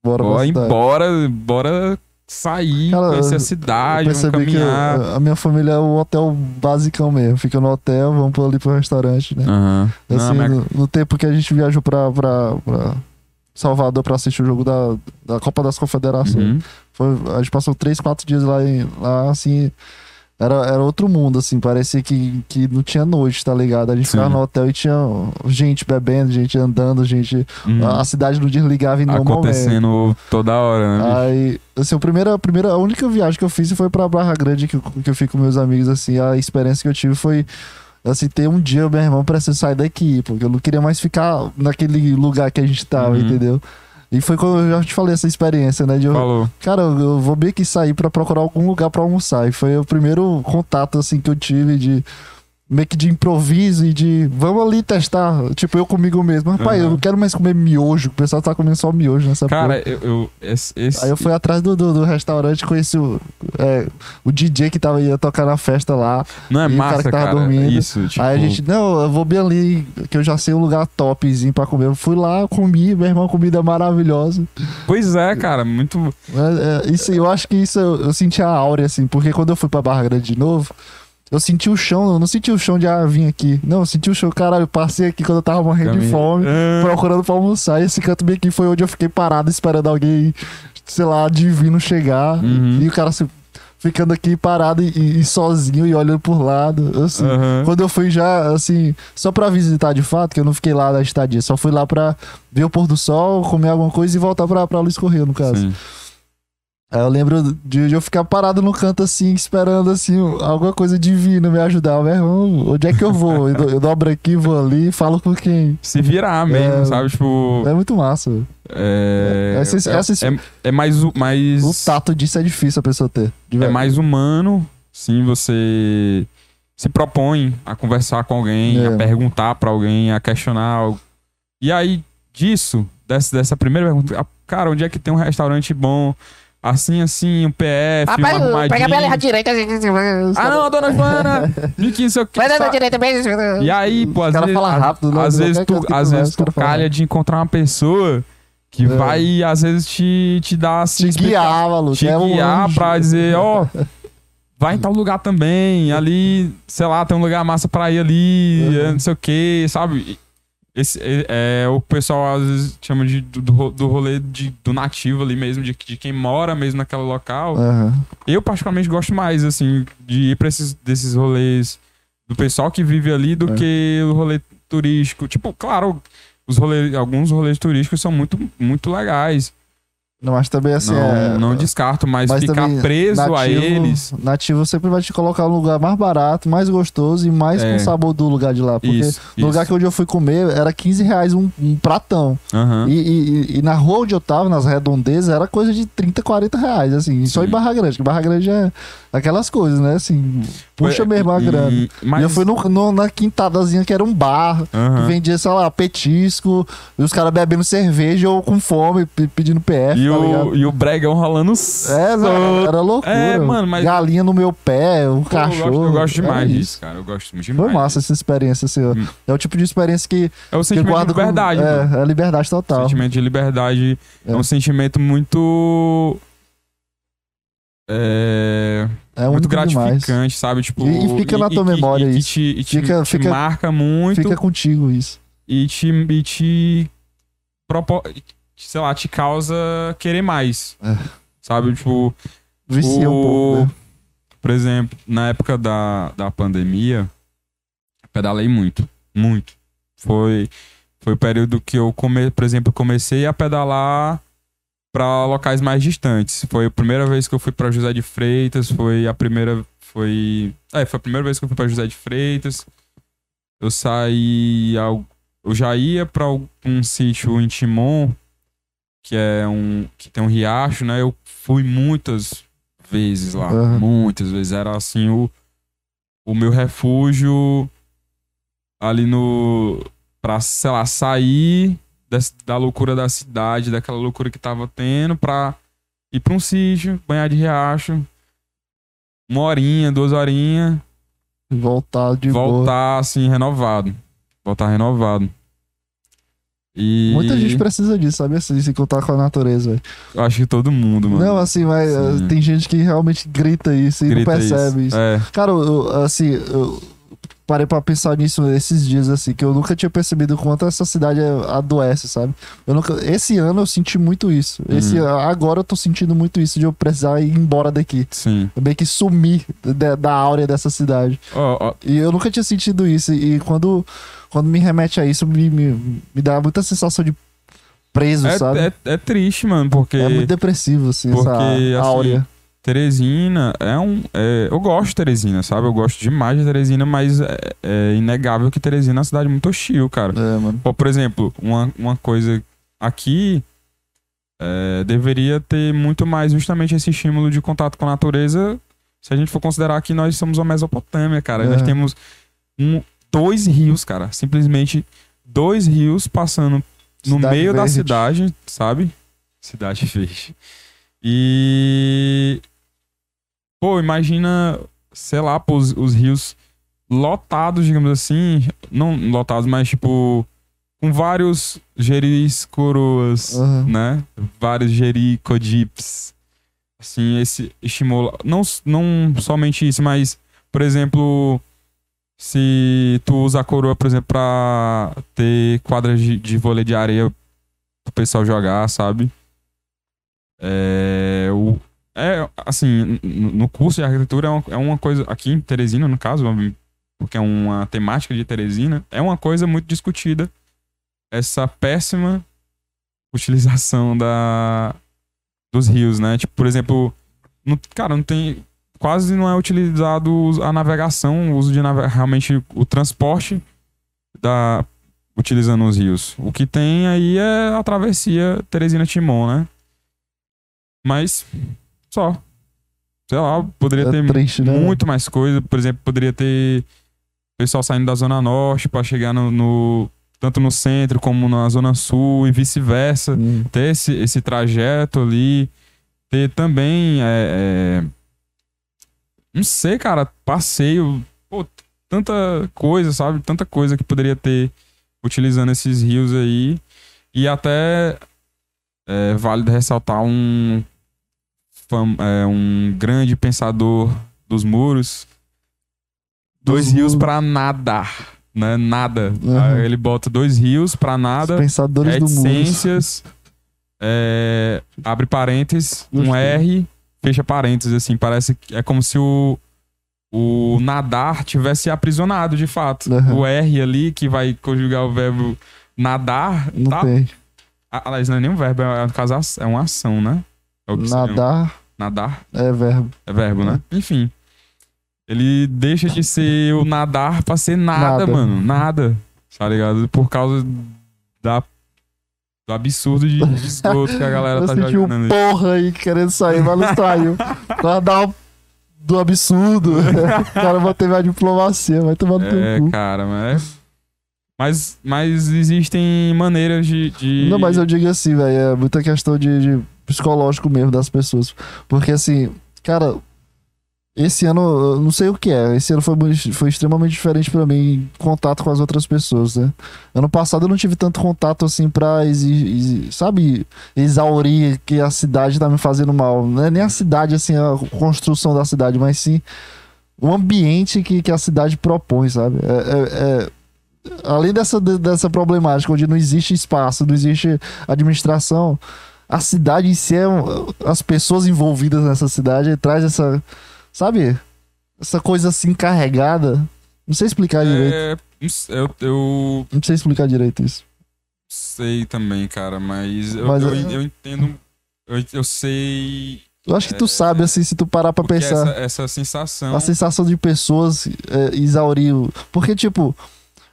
Bora Bora embora, bora sair, Cara, conhecer a cidade, vamos caminhar. a a minha família é o hotel basicão mesmo. Fica no hotel, vamos ali pro restaurante, né? Não, Assim, minha- no, no tempo que a gente viajou pra, pra, pra Salvador pra assistir o jogo da, da Copa das Confederações. Uhum. Foi, a gente passou três, quatro dias lá, em, lá assim. Era, era outro mundo, assim, parecia que, que não tinha noite, tá ligado? A gente ficava Sim. no hotel e tinha gente bebendo, gente andando, gente. Uhum. A cidade não desligava em nenhum momento. Acontecendo toda hora, né? Aí, assim, a primeira, a primeira, a única viagem que eu fiz foi pra Barra Grande, que, que eu fui com meus amigos, assim, a experiência que eu tive foi, assim, ter um dia, meu irmão, preciso sair daqui, porque eu não queria mais ficar naquele lugar que a gente tava, Uhum. entendeu? E foi quando eu já te falei essa experiência, né? De eu, Falou. cara, eu, eu vou meio que sair pra procurar algum lugar pra almoçar. E foi o primeiro contato, assim, que eu tive de meio que de improviso e de vamos ali testar. Tipo, eu comigo mesmo. Rapaz, eu Aham. não quero mais comer miojo. O pessoal tá comendo só miojo nessa porra. Cara, eu. eu esse, esse- Aí eu fui atrás do, do, do restaurante, conheci o, é, o DJ que tava, ia tocar na festa lá. Não é e o cara massa, que cara. tava dormindo. Isso, tipo. Aí a gente, não, eu vou bem ali, que eu já sei um lugar topzinho pra comer. Eu fui lá, comi, meu irmão, comida maravilhosa. Pois é, cara, muito. É, é, isso, eu acho que isso eu, eu senti a áurea, assim, porque quando eu fui pra Barra Grande de novo, eu senti o chão, eu não senti o chão de ah, vim aqui. Não, eu senti o chão, caralho, eu passei aqui quando eu tava morrendo de fome, Ah, procurando pra almoçar. E esse canto bem aqui foi onde eu fiquei parado esperando alguém, sei lá, divino chegar. Uhum. E o cara se, ficando aqui parado e, e sozinho e olhando por lado. Assim, aham. quando eu fui já, assim, só pra visitar de fato, que eu não fiquei lá na estadia, só fui lá pra ver o pôr do sol, comer alguma coisa e voltar pra, pra Luiz Correia, no caso. Sim. Aí eu lembro de, de eu ficar parado no canto assim, esperando assim, alguma coisa divina me ajudar. Meu irmão, onde é que eu vou? Eu, do- eu dobro aqui, vou ali, falo com quem? Se virar mesmo, É, sabe? Tipo. É muito massa. velho. É, Essa- é, essa- é, é mais. o- mais O tato disso é difícil a pessoa ter. é mais humano, sim, você se propõe a conversar com alguém, É. a perguntar pra alguém, a questionar algo. E aí, disso, dessa, dessa primeira pergunta, ah, cara, onde é que tem um restaurante bom? Assim, assim, um PF, um Rapaz, arrumadinho. pega pela direita. Ah, não, dona Joana! De que sei o que. Vai sabe? direita bem. E aí, pô, às vezes, fala rápido, né? às Não vezes tu, às vezes tu calha de encontrar uma pessoa que É. vai, às vezes, te, te dar assim, Te guiar, maluco. te é um guiar anjo. pra dizer, ó, vai em tal lugar também, ali, sei lá, tem um lugar massa pra ir ali, Uhum. não sei o que, sabe? Esse, é, é, o pessoal às vezes chama de, do, do ro- do rolê de, do nativo ali mesmo, de, de quem mora mesmo naquele local. Aham. Eu, particularmente, gosto mais, assim, de ir pra esses, desses rolês do pessoal que vive ali do É. que o rolê turístico. Tipo, claro, os rolês, alguns rolês turísticos são muito, muito legais. Não, mas também assim. não, é... não descarto, mas, mas ficar preso a nativo- eles. Nativo sempre vai te colocar no lugar mais barato, mais gostoso e mais É. com sabor do lugar de lá. Porque Isso, no lugar que onde eu fui comer era 15 reais um, um pratão. Aham. E, e- e na rua onde eu tava, nas redondezas, era coisa de 30, 40 reais, assim. Só em Sim. Barra Grande, que Barra Grande é aquelas coisas, né? Assim, puxa É, mesmo a grana. e- Mas, E eu fui no, no- na quintadazinha que era um bar, Aham. que vendia, sei lá, petisco, e os caras bebendo cerveja ou com fome, pe- pedindo PF, E o, ligado? e o bregão rolando É, solto. era, loucura. É, mano, mas- Galinha no meu pé, um Pô, eu gosto- cachorro. Eu gosto era demais isso. disso, cara. Eu gosto muito demais. Foi massa essa experiência, assim. Hum. É o tipo de experiência que, É o sentimento de com- liberdade, mano. É, é liberdade total. sentimento de liberdade é. É. um sentimento muito. É, É muito único demais. gratificante, sabe? Tipo, E- e fica na tua memória e, que isso. te, e te, Fica- te fica- marca muito Fica contigo isso. e te, e te propo- sei lá, te causa querer mais. É. Sabe? Tipo, Vicia um O- pouco. Né? por exemplo, na época da, da pandemia, pedalei muito. Muito. Foi, foi o período que eu, come, por exemplo, comecei a pedalar para locais mais distantes. Foi a primeira vez que eu fui para José de Freitas, foi a primeira foi, é, foi a primeira vez que eu fui para José de Freitas. Eu saí eu já ia para um sítio em Timon, que é um que tem um riacho, né? Eu fui muitas vezes lá, Aham. muitas vezes era assim o o meu refúgio ali no pra, sei lá, sair des- da loucura da cidade, daquela loucura que tava tendo pra ir pra um sítio, banhar de riacho, uma horinha, duas horinhas, Voltar de boa. voltar assim, renovado. Voltar renovado. E Muita gente precisa disso, sabe? Assim, se contar com a natureza, velho. eu acho que todo mundo, mano. Não, assim, mas Sim. tem gente que realmente grita isso e grita não percebe isso. É, Cara, eu, assim, eu parei pra pensar nisso esses dias, assim, que eu nunca tinha percebido o quanto essa cidade adoece, sabe? Eu nunca, esse ano eu senti muito isso. Esse, Uhum. agora eu tô sentindo muito isso de eu precisar ir embora daqui. Sim. Eu meio que sumir da, da áurea dessa cidade. Ó, ó, E eu nunca tinha sentido isso. E quando, quando me remete a isso, me, me, me dá muita sensação de preso, sabe? é, é, é triste, mano, porque É muito depressivo, assim, Porque, essa assim, áurea. Teresina é um. é- eu gosto de Teresina, sabe? Eu gosto demais de Teresina, mas é, é inegável que Teresina é uma cidade muito hostil, cara. É, mano. Pô, por exemplo, uma, uma coisa aqui é, deveria ter muito mais justamente esse estímulo de contato com a natureza. Se a gente for considerar que nós somos uma Mesopotâmia, cara. É. Nós temos um, dois rios, cara. Simplesmente dois rios passando no Cidade meio da verde. cidade, sabe? Cidade verde. E. Pô, imagina, sei lá, pô, os, os rios lotados, digamos assim. Não lotados, mas tipo. Com vários geris coroas, Aham. né? Vários gericodips. Assim, esse estimula. Não, não somente isso, mas, por exemplo, se tu usa a coroa, por exemplo, pra ter quadras de, de vôlei de areia pro pessoal jogar, sabe? É. O, é assim, no curso de arquitetura é uma, é uma coisa. Aqui em Teresina, no caso, porque é uma temática de Teresina, é uma coisa muito discutida essa péssima utilização da dos rios, né? Tipo, por exemplo, cara, não tem quase não é utilizado a navegação, o uso de realmente o transporte da utilizando os rios. O que tem aí é a travessia Teresina Timon, né? Mas só sei lá, poderia É ter triste, né? muito mais coisa. Por exemplo, poderia ter pessoal saindo da Zona Norte pra chegar no, no- tanto no centro como na Zona Sul e vice-versa. Hum. Ter esse, esse trajeto ali. Ter também. é, é, não sei, cara, passeio. Pô, tanta coisa, sabe? Tanta coisa que poderia ter utilizando esses rios aí. E até é válido ressaltar um, é, um grande pensador dos muros. Dois Dos rios muros. pra nadar, né? Nada. Uhum. Ele bota dois rios pra Os nada. pensadores do. Reticências. é, abre parênteses, um Gostei. R, fecha parênteses, assim. Parece que é como se o, o nadar tivesse aprisionado, de fato. Uhum. O R ali, que vai conjugar o verbo nadar, Não tá? tem. Ah, Aliás, não é nem um verbo, é, no caso, é uma ação, né? É Nadar Nadar é verbo. é verbo, né? Enfim. Ele deixa de ser o nadar pra ser nada, Nada. mano. Nada. Tá ligado? Por causa da, do absurdo de de esgoto que a galera Eu tá senti um jogando ali. porra aí querendo sair, mas não saiu. Pra dar um- do absurdo. o cara manteve a diplomacia, vai tomar no teu É, cu. cara, mas. Mas, mas existem maneiras de. de... Não, mas eu digo assim, velho, é muita questão de, de psicológico mesmo das pessoas. Porque assim, cara, esse ano, eu não sei o que é, esse ano foi, foi extremamente diferente pra mim contato com as outras pessoas, né? Ano passado eu não tive tanto contato assim pra, sabe, exaurir que a cidade tá me fazendo mal. Não é nem a cidade, assim, a construção da cidade, mas sim o ambiente que, que a cidade propõe, sabe? É- é- é- além dessa, de- dessa problemática, onde não existe espaço, não existe administração, a cidade em si, é as pessoas envolvidas nessa cidade, traz essa, sabe? Essa coisa assim carregada. Não sei explicar direito. É, sei, eu, eu Não sei explicar direito isso. sei também, cara, mas eu, Mas eu, é- eu entendo. Eu, eu sei. Eu acho que tu É, sabe, assim, se tu parar pra pensar. essa, essa sensação. A sensação de pessoas é, Porque, tipo,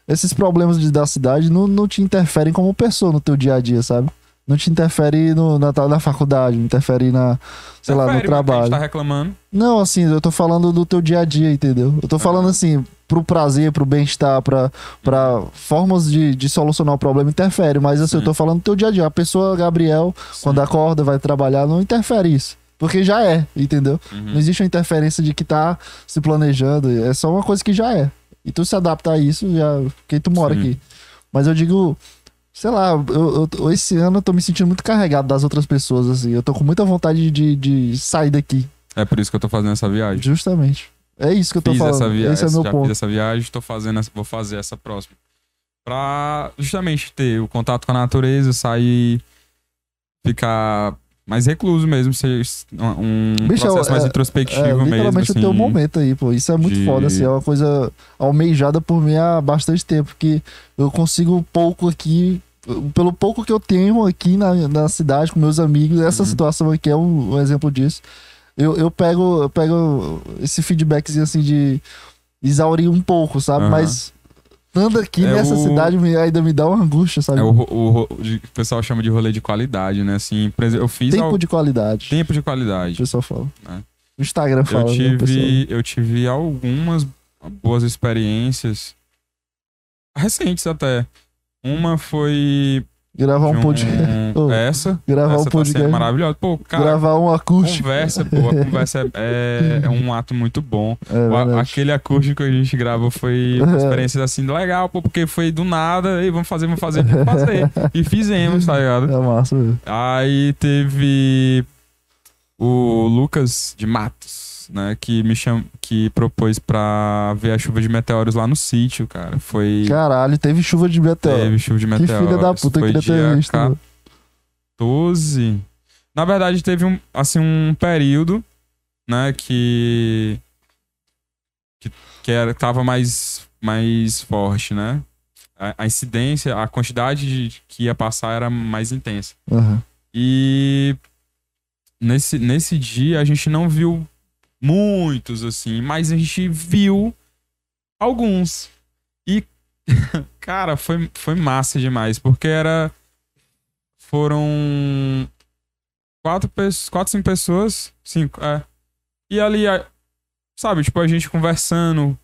esses problemas de, da cidade não, não te interferem como pessoa no teu dia a dia, sabe? Não te interfere no, na, na faculdade, não interfere na, sei lá, no A trabalho. gente tá reclamando. Não, assim, eu tô falando do teu dia a dia, entendeu? Eu tô falando assim, pro prazer, pro bem-estar, pra, pra formas de, de solucionar o problema, interfere. Mas assim, eu Sim. tô falando do teu dia a dia. A pessoa, Gabriel, quando acorda, vai trabalhar, não interfere isso. Porque já é, entendeu? Uhum. Não existe uma interferência de que tá se planejando. É só uma coisa que já é. E tu se adapta a isso, já, porque tu mora Sim. aqui. Mas eu digo, sei lá, eu, eu- esse ano eu tô me sentindo muito carregado das outras pessoas, assim. Eu tô com muita vontade de, de sair daqui. É por isso que eu tô fazendo essa viagem. Justamente. É isso que eu tô fiz falando. essa viagem, Esse é meu já ponto. fiz essa viagem, tô fazendo, essa- vou fazer essa próxima. Pra justamente ter o contato com a natureza, sair, ficar mais recluso mesmo, ser um Bicho, processo é- mais É, introspectivo mesmo. literalmente Assim, o teu momento aí, pô. Isso é muito de- foda, assim. É uma coisa almejada por mim há bastante tempo. Que eu consigo pouco aqui. Pelo pouco que eu tenho aqui na, na cidade com meus amigos, essa Uhum. situação aqui é um, um exemplo disso. Eu, eu pego eu pego esse feedbackzinho assim de exaurir um pouco, sabe? Aham. Mas estando aqui É nessa o- cidade ainda me dá uma angústia, sabe? É o, o, o pessoal chama de rolê de qualidade, né? Assim, eu fiz Tempo al- de qualidade. tempo de O qualidade. pessoal fala. É. O Instagram fala, Eu né, o tive, eu tive algumas boas experiências recentes até. Uma foi Gravar um de podcast. Oh, essa, gravar essa um tá podcast. maravilhosa. Pô, cara, gravar um acústico. conversa, pô, a conversa é, é- é um ato muito bom. É, aquele acústico que a gente gravou foi uma experiência assim legal, pô, porque foi do nada, e vamos fazer, vamos fazer, vamos fazer. E fizemos, tá ligado? É massa, velho. Aí teve o Lucas de Matos, né? Que me cham... que propôs pra ver a chuva de meteoros lá no sítio, cara. Foi. Caralho, teve chuva de meteoro. Teve chuva de que meteoros. filha da puta, eu Foi queria ter visto. mano. 14. Na verdade, teve um, assim, um período, né, que. que, que era, tava mais, mais forte, né? A, a incidência, a quantidade de, que ia passar era mais intensa. Aham. E nesse, nesse dia a gente não viu muitos, assim, mas a gente viu alguns. E, cara, foi, foi massa demais, porque era. Foram quatro, quatro, cinco pessoas. Cinco, é. E ali, sabe, tipo, a gente conversando.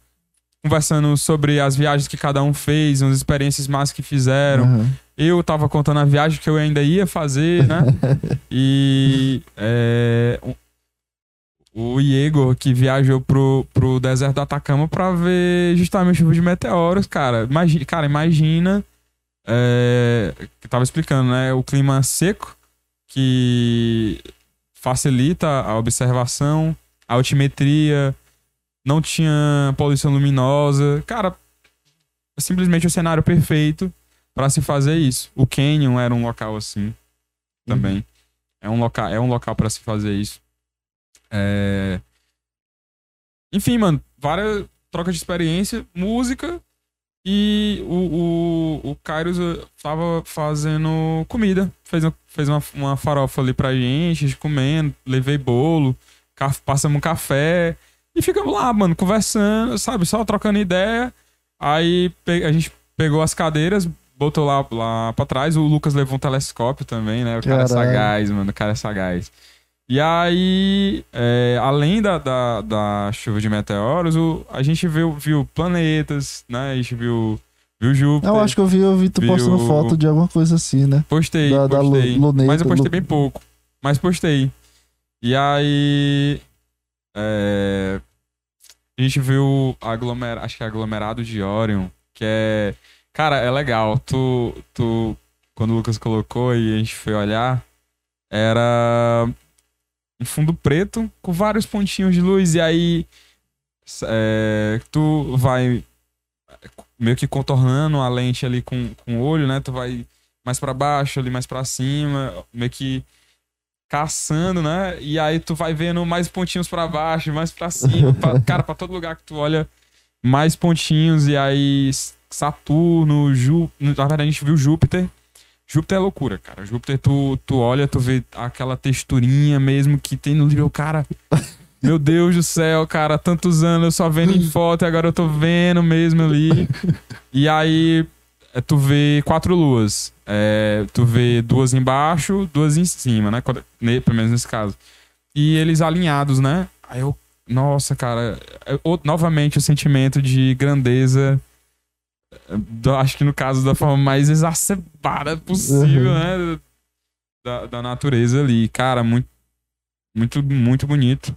Conversando sobre as viagens que cada um fez, as experiências massas que fizeram. Aham. Eu tava contando a viagem que eu ainda ia fazer, né? e é, o- o Igor que viajou pro, pro deserto do Atacama pra ver justamente chuva de meteoros, cara. Imagina, cara, imagina. É, que tava explicando, né? O clima seco que facilita a observação, a altimetria, não tinha poluição luminosa. Cara, simplesmente o cenário perfeito para se fazer isso. O Canyon era um local assim também. É um local, é um local para se fazer isso. É... Enfim, mano, várias trocas de experiência, música e o, o, o Kairos eh, tava fazendo comida. Fez, uma- fez uma, uma farofa ali pra gente, gente comendo, levei bolo, passamos um café e ficamos lá, mano, conversando, sabe? Só trocando ideia. Aí a gente pegou as cadeiras, botou lá, lá pra trás. O Lucas levou um telescópio também, né? O cara é Caralho. sagaz, mano. O cara é sagaz. E aí, é, além da, da, da chuva de meteoros, o- a gente viu, viu planetas, né? A gente viu, viu Júpiter. Eu acho que eu vi, eu vi tu Viu- postando foto de alguma coisa assim, né? Postei, da- da postei. lu- luneta, mas eu postei bem pouco. Mas postei. E aí. é, a gente viu aglomer... acho que é aglomerado de Orion, que é. Cara, é legal. Tu, tu. Quando o Lucas colocou e a gente foi olhar, era um fundo preto com vários pontinhos de luz. E aí. é, tu vai meio que contornando a lente ali com, com o olho, né? Tu vai mais pra baixo, ali mais pra cima, meio que caçando, né? E aí tu vai vendo mais pontinhos pra baixo, mais pra cima, pra- cara, pra todo lugar que tu olha, mais pontinhos e aí Saturno, Júpiter, na verdade a gente viu Júpiter. Júpiter é loucura, cara. Júpiter tu, tu olha, tu vê aquela texturinha mesmo que tem no livro, cara. Meu Deus do céu, cara, tantos anos eu só vendo em foto e agora eu tô vendo mesmo ali. E aí é, tu vê quatro luas. É, tu vê duas embaixo, duas em cima, né? Quando- ne- pelo menos nesse caso. E eles alinhados, né? Aí eu. Nossa, cara. é o- novamente o sentimento de grandeza. Acho que no caso da forma mais exacerbada possível, Uhum. né? Da, da natureza ali. Cara, muito. Muito, muito bonito.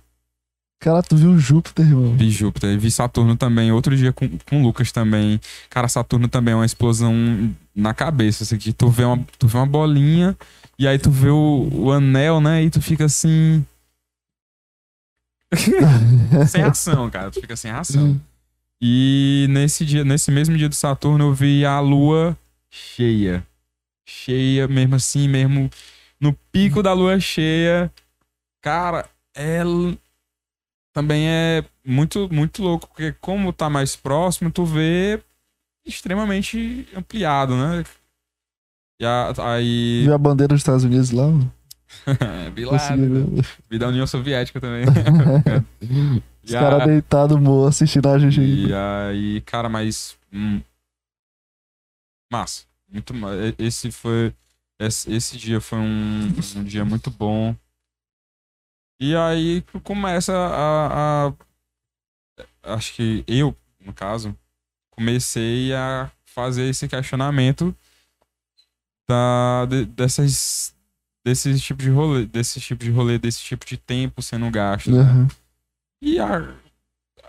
Cara, tu viu Júpiter, irmão. Vi Júpiter, e vi Saturno também. Outro dia com, com o Lucas também. Cara, Saturno também é uma explosão na cabeça. Assim, que tu vê uma, tu vê uma bolinha e aí tu vê o, o anel, né? E tu fica assim. sem ação, cara. Tu fica sem ação. E nesse dia, nesse mesmo dia do Saturno, eu vi a lua cheia. Cheia, mesmo assim, mesmo no pico da lua cheia. Cara, ela também é muito, muito louco, porque como tá mais próximo, tu vê extremamente ampliado, né? E a- aí. Viu a bandeira dos Estados Unidos lá? mano? vi lá, Consegui ver. vi da União Soviética também. Os caras deitados, mo, assistindo a gente E aí. cara, mas. hum, massa. Muito Esse foi. Esse, esse dia foi um, um dia muito bom. E aí começa a, a- Acho que eu, no caso, comecei a fazer esse questionamento da, de- dessas. Desse tipo de rolê, desse tipo de rolê, desse tipo de tempo sendo gasto. né? E a,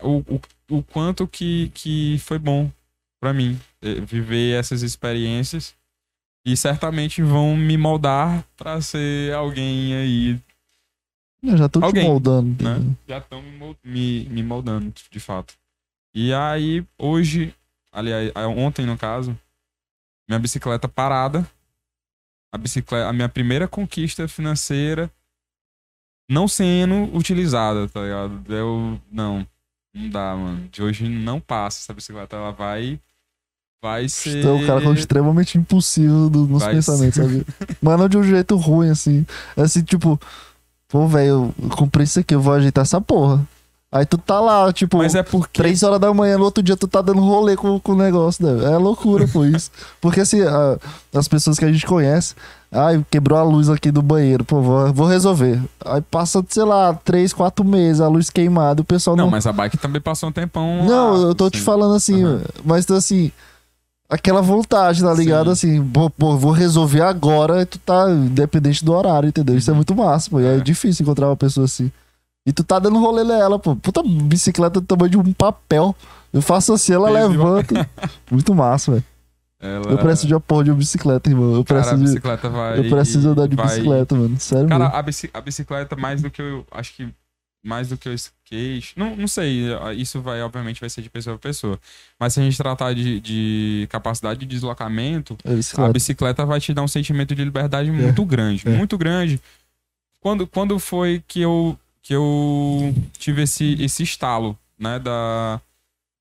o, o, o quanto que, que foi bom pra mim eh, viver essas experiências e certamente vão me moldar pra ser alguém aí, Eu já tô Alguém, te moldando. né? entendeu? Já estão me, me, moldando, de fato. E aí, hoje, aliás, ontem no caso, minha bicicleta parada, a bicicleta, a minha primeira conquista financeira não sendo utilizada, tá ligado? Eu, não, não dá, mano. De hoje não passa essa bicicleta, ela vai, vai ser... Então, o cara ficou extremamente impulsivo do- nos Vai pensamentos, sabe? Mas não de um jeito ruim, assim. É assim, tipo, pô, velho, eu comprei isso aqui, eu vou ajeitar essa porra. Aí tu tá lá, tipo, Mas é porque... três horas da manhã, no outro dia tu tá dando rolê com, com o negócio, né? É loucura, pô, isso. Porque assim, a- as pessoas que a gente conhece, ai, quebrou a luz aqui do banheiro, pô, vou, vou resolver. Aí passa, sei lá, três, quatro meses, a luz queimada, o pessoal Não, não. mas a bike também passou um tempão Não, lá, eu tô te assim. falando assim, Aham. mas assim, aquela vontade, tá ligado? Assim, pô, pô, vou resolver agora, e tu tá independente do horário, entendeu? Isso é muito massa, pô. E é É. difícil encontrar uma pessoa assim. E tu tá dando rolê nela, pô. Puta bicicleta do tamanho de um papel. Eu faço assim, ela levanta. muito massa, velho. Ela- Eu preciso de uma porra de uma bicicleta, irmão. Eu Cara, a preciso, bicicleta vai... eu preciso andar de vai- bicicleta, mano. Sério Cara, a, bici- a bicicleta, mais do que eu. Acho que. Mais do que o skate. Não, não sei. Isso vai, obviamente, vai ser de pessoa pra pessoa. Mas se a gente tratar de, de capacidade de deslocamento, É a bicicleta. bicicleta vai te dar um sentimento de liberdade muito grande. é. Muito grande. Quando, quando foi que eu, que eu tive esse, esse estalo, né, da,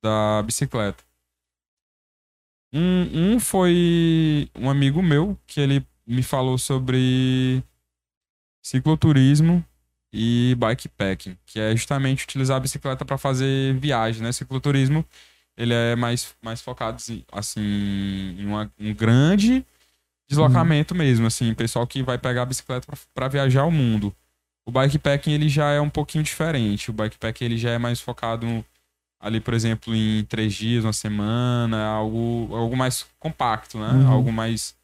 da bicicleta? Um, um foi um amigo meu que ele me falou sobre cicloturismo e bikepacking, que é justamente utilizar a bicicleta para fazer viagem, né? Cicloturismo, ele é mais, mais focado assim, em uma- um grande deslocamento mesmo, assim, pessoal que vai pegar a bicicleta para viajar o mundo. O bikepacking ele já é um pouquinho diferente. O bikepacking ele já é mais focado ali, por exemplo, em três dias, uma semana, algo, algo mais compacto, né? Uhum. Algo mais,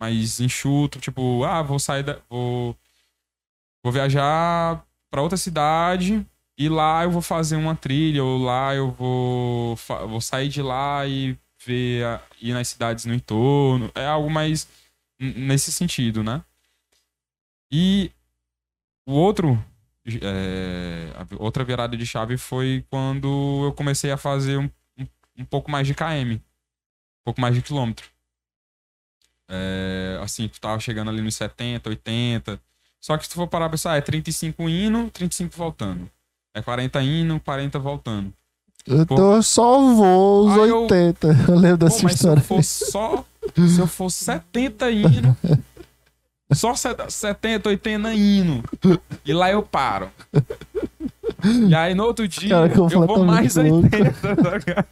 mais enxuto, tipo, ah, vou sair da, vou, vou viajar para outra cidade e lá eu vou fazer uma trilha ou lá eu vou, vou sair de lá e ver a- ir nas cidades no entorno. É algo mais nesse sentido, né? E o outro é, outra virada de chave foi quando eu comecei a fazer um, um, um pouco mais de KM. Um pouco mais de quilômetro. É, assim, tu tava chegando ali nos 70, 80. Só que se tu for parar pra pensar, é 35 indo, 35 voltando. É 40 indo, 40 voltando. Eu só vou os Aí eu- 80. Eu lembro Pô, dessa mas se eu história. for só. Se eu for 70 indo. Só set- 70, 80 indo. E lá eu paro. E aí no outro dia Cara, eu vou mais louco. 80. tá ligado?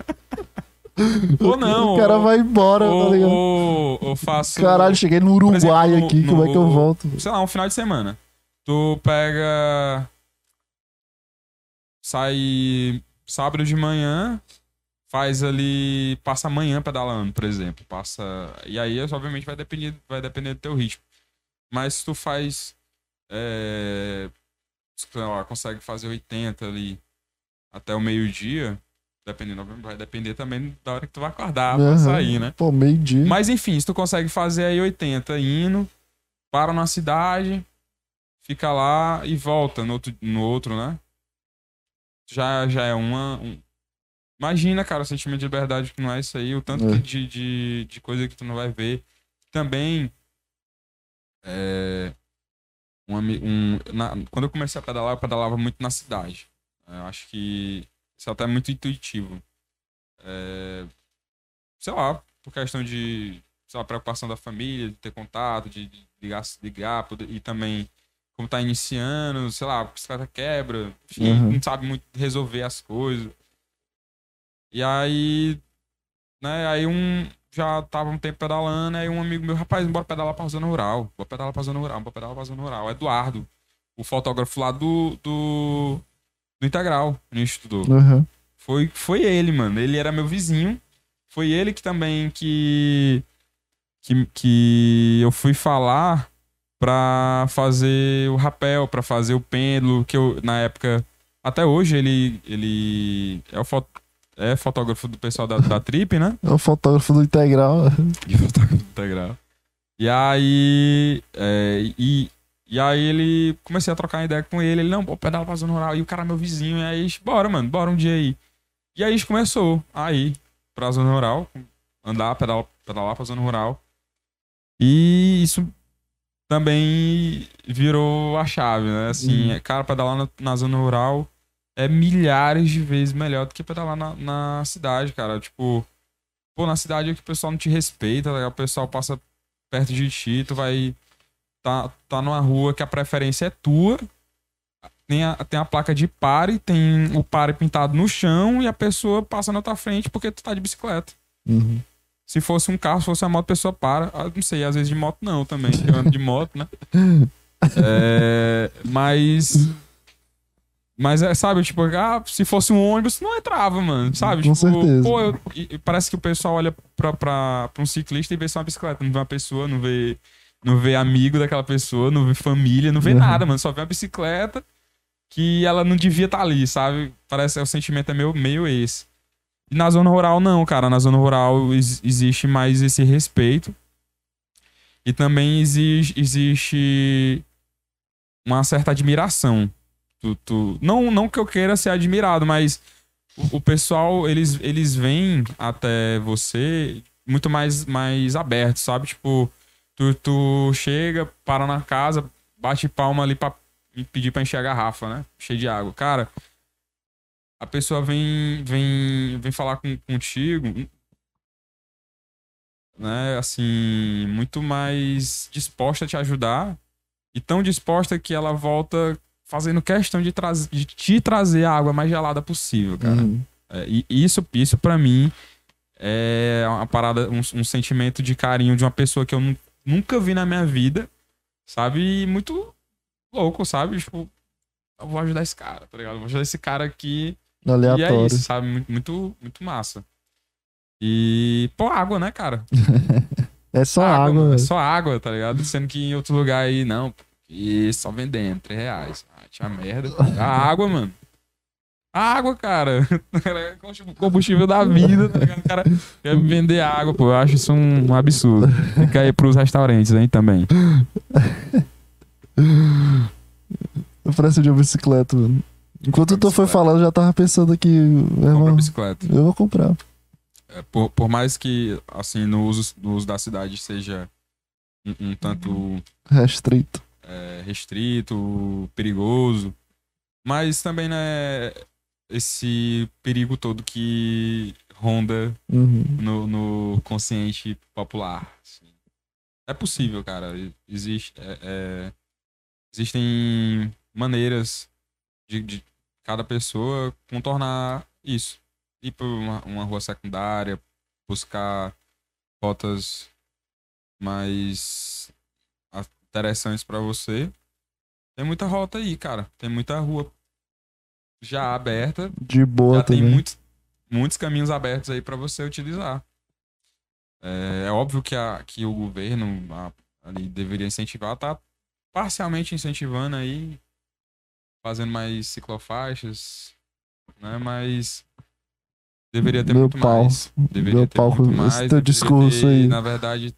Ou não. o cara ou- vai embora, tá ou, ligado? ou, ou faço. Caralho, cheguei no Uruguai exemplo, no- aqui, como é que eu no- volto? sei lá, um final de semana. Tu pega. Sai sábado de manhã, faz ali. Passa amanhã pedalando, por exemplo. Passa. E aí, obviamente, vai depender, vai depender do teu ritmo. Mas se tu faz. É, sei lá, consegue fazer 80 ali até o meio-dia, dependendo, vai depender também da hora que tu vai acordar pra Aham. sair, né? Pô, meio-dia. Mas enfim, se tu consegue fazer aí 80 indo, para na cidade, fica lá e volta no outro, no outro né? já, já é uma. um- Imagina, cara, o sentimento de liberdade que não é isso aí, o tanto É. de, de, de coisa que tu não vai ver. Também. É, um, um, na- quando eu comecei a pedalar, eu pedalava muito na cidade. Eu acho que isso até é muito intuitivo. É, sei lá, por questão de sei lá, preocupação da família, de ter contato, de, de ligar, ligar poder- e também, como tá iniciando, sei lá, a bicicleta quebra, enfim, Uhum. não sabe muito resolver as coisas. E aí, né, aí um, já tava um tempo pedalando, aí um amigo meu, rapaz, bora pedalar pra zona rural, bora pedalar pra zona rural, bora pedalar pra zona rural. Eduardo, o fotógrafo lá do, do, do Integral, a gente estudou. Uhum. Foi, foi ele, mano. Ele era meu vizinho. Foi ele que também que, que, que eu fui falar pra fazer o rapel, pra fazer o pêndulo, que eu, na época, até hoje, ele, ele é, o fo- é fotógrafo do pessoal da, da Trip, né? É o fotógrafo do Integral. de fotógrafo integral. E aí. é, e, e aí ele. Comecei a trocar ideia com ele. Ele, não, pô, pedala pra zona rural. E o cara é meu vizinho. E aí, bora, mano, bora um dia aí. E aí a gente começou a ir pra zona rural. Andar, pedalar, pedalar pra zona rural. E isso também virou a chave, né? Assim, Uhum. é, cara, pedalar na, na zona rural é milhares de vezes melhor do que pedalar na, na cidade, cara. Tipo, pô, na cidade é que o pessoal não te respeita, tá o pessoal passa perto de ti, tu vai. Tá, tá numa rua que a preferência é tua. Tem a, tem a placa de pare, tem o pare pintado no chão e a pessoa passa na tua frente porque tu tá de bicicleta. Uhum. Se fosse um carro, se fosse uma moto, a pessoa para. Ah, não sei, às vezes de moto não também, eu ando de moto, né? É, mas. Mas é, sabe, tipo, ah, se fosse um ônibus, não entrava, mano, sabe? Com tipo, certeza. Pô, eu- e- parece que o pessoal olha pra, pra, pra um ciclista e vê só uma bicicleta, não vê uma pessoa, não vê, não vê amigo daquela pessoa, não vê família, não vê Uhum. nada, mano, só vê uma bicicleta que ela não devia estar ali, sabe? Parece que o sentimento é meio, meio esse. E na zona rural, não, cara. Na zona rural ex- existe mais esse respeito. E também exige, existe uma certa admiração. Tu, tu- não, não que eu queira ser admirado, mas o, o pessoal, eles, eles vêm até você muito mais, mais aberto, sabe? Tipo, tu, tu chega, para na casa, bate palma ali pra pedir pra encher a garrafa, né? Cheio de água. Cara, a pessoa vem vem vem falar com, contigo né assim muito mais disposta a te ajudar e tão disposta que ela volta fazendo questão de, traz, de te trazer a água mais gelada possível cara Uhum. É, e isso isso para mim é uma parada um, um sentimento de carinho de uma pessoa que eu nu- nunca vi na minha vida sabe e muito louco sabe tipo eu vou ajudar esse cara tá ligado eu vou ajudar esse cara aqui e é Aleatório. isso, sabe? Muito, muito, muito massa. E, pô, água, né, cara? É só água, mano, é só água, tá ligado? Sendo que em outro lugar aí, não. E só vendendo, 3 reais. Ah, tinha merda. A água, mano. A água, cara. É Combustível da vida, tá ligado? O cara quer vender água, pô. Eu acho isso um, absurdo. Fica aí pros restaurantes, hein, também. Eu preço de uma bicicleta, mano. Enquanto tu foi falando, eu já tava pensando aqui, irmão, bicicleta. eu vou comprar. É, por, por mais que, assim, no uso, no uso da cidade seja um, um tanto Restrito. É, restrito, perigoso. Mas também, né, esse perigo todo que ronda Uhum. no, no consciente popular. assim. É possível, cara. Existe, é- é- existem maneiras de, de cada pessoa contornar isso. Ir por uma, uma rua secundária, buscar rotas mais interessantes pra você. Tem muita rota aí, cara. Tem muita rua já aberta De boa já tem também. muitos, muitos caminhos abertos aí para você utilizar. É, é óbvio que, a, que o governo a- ali deveria incentivar, tá parcialmente incentivando aí, fazendo mais ciclofaixas, né? Mas deveria ter Meu muito pau. mais. Deveria Meu ter pau muito com mais. esse teu discurso ter, aí. Na verdade,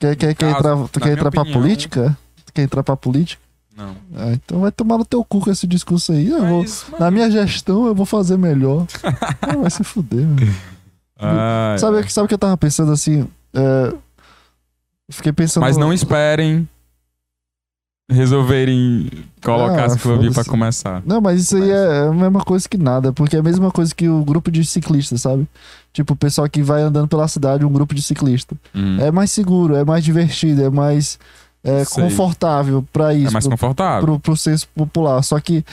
Quer, quer, quer caso, entrar, tu quer entrar pra opinião- política? Tu quer entrar pra política? Não. Ah, então vai tomar no teu cu com esse discurso aí. Eu vou, mano, na minha gestão eu vou fazer melhor. Ah, vai se fuder, mano. Sabe, o que- sabe o que eu tava pensando assim? É, fiquei pensando. Mas não esperem resolverem colocar Ah, a ciclovia pra começar. Não, mas isso aí é a mesma coisa que nada, porque é a mesma coisa que o grupo de ciclistas, sabe? Tipo, o pessoal que vai andando pela cidade, um grupo de ciclista. Hum. É mais seguro, é mais divertido, é mais é, confortável pra isso, É mais pro, confortável. pro, pro senso popular. Só que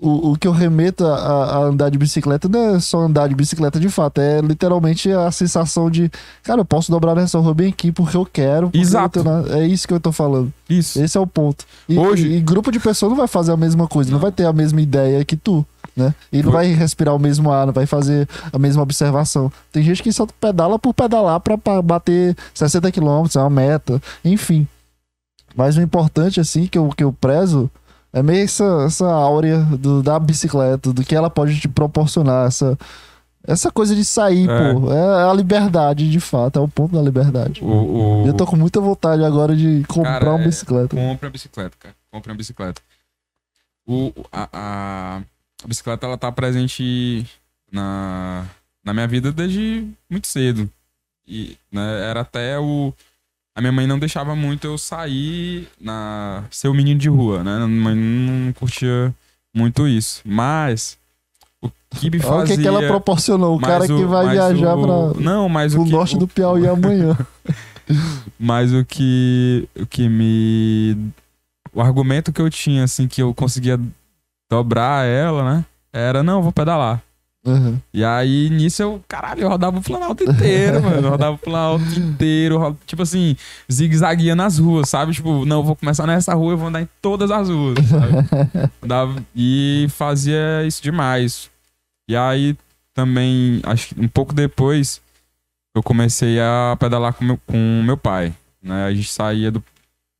o, o que eu remeto a, a andar de bicicleta não é só andar de bicicleta de fato, é literalmente a sensação de, cara, eu posso dobrar nessa rua bem aqui porque eu quero. porque Exato. eu nada- É isso que eu tô falando. Isso. Esse é o ponto. E, Hoje- e, e grupo de pessoas não vai fazer a mesma coisa, não, Não. vai ter a mesma ideia que tu, né? E não vai respirar o mesmo ar, não vai fazer a mesma observação. Tem gente que só pedala por pedalar pra, pra bater 60 km, é uma meta, enfim. Mas o importante, assim, que eu, que eu prezo é meio essa, essa áurea do- da bicicleta, do que ela pode te proporcionar, essa, essa coisa de sair, É. pô. É a liberdade, de fato, é o ponto da liberdade. O, o... Eu tô com muita vontade agora de comprar Cara, uma é- bicicleta. Compre a bicicleta, cara. Compre a bicicleta. O, a, a, a bicicleta, ela tá presente na, na minha vida desde muito cedo. E né, era até o... A minha mãe não deixava muito eu sair, na ser o menino de rua, né? Minha mãe não curtia muito isso. Mas o que me Olha o fazia... que, que ela proporcionou. O cara que o- vai mas viajar o- para Não, mas o que... norte do Piauí amanhã. mas o que, o que me. O argumento que eu tinha, assim, que eu conseguia dobrar ela, né? Era, não, eu vou pedalar. Uhum. E aí, nisso, eu, caralho, eu rodava o Planalto inteiro, mano. Eu rodava o Planalto inteiro. ro- Tipo assim, zigue-zagueia nas ruas, sabe? Tipo, não, vou começar nessa rua, eu vou andar em todas as ruas, sabe? E fazia isso demais. E aí, também, acho que um pouco depois, eu comecei a pedalar com meu, com meu pai. Né? A gente saía do,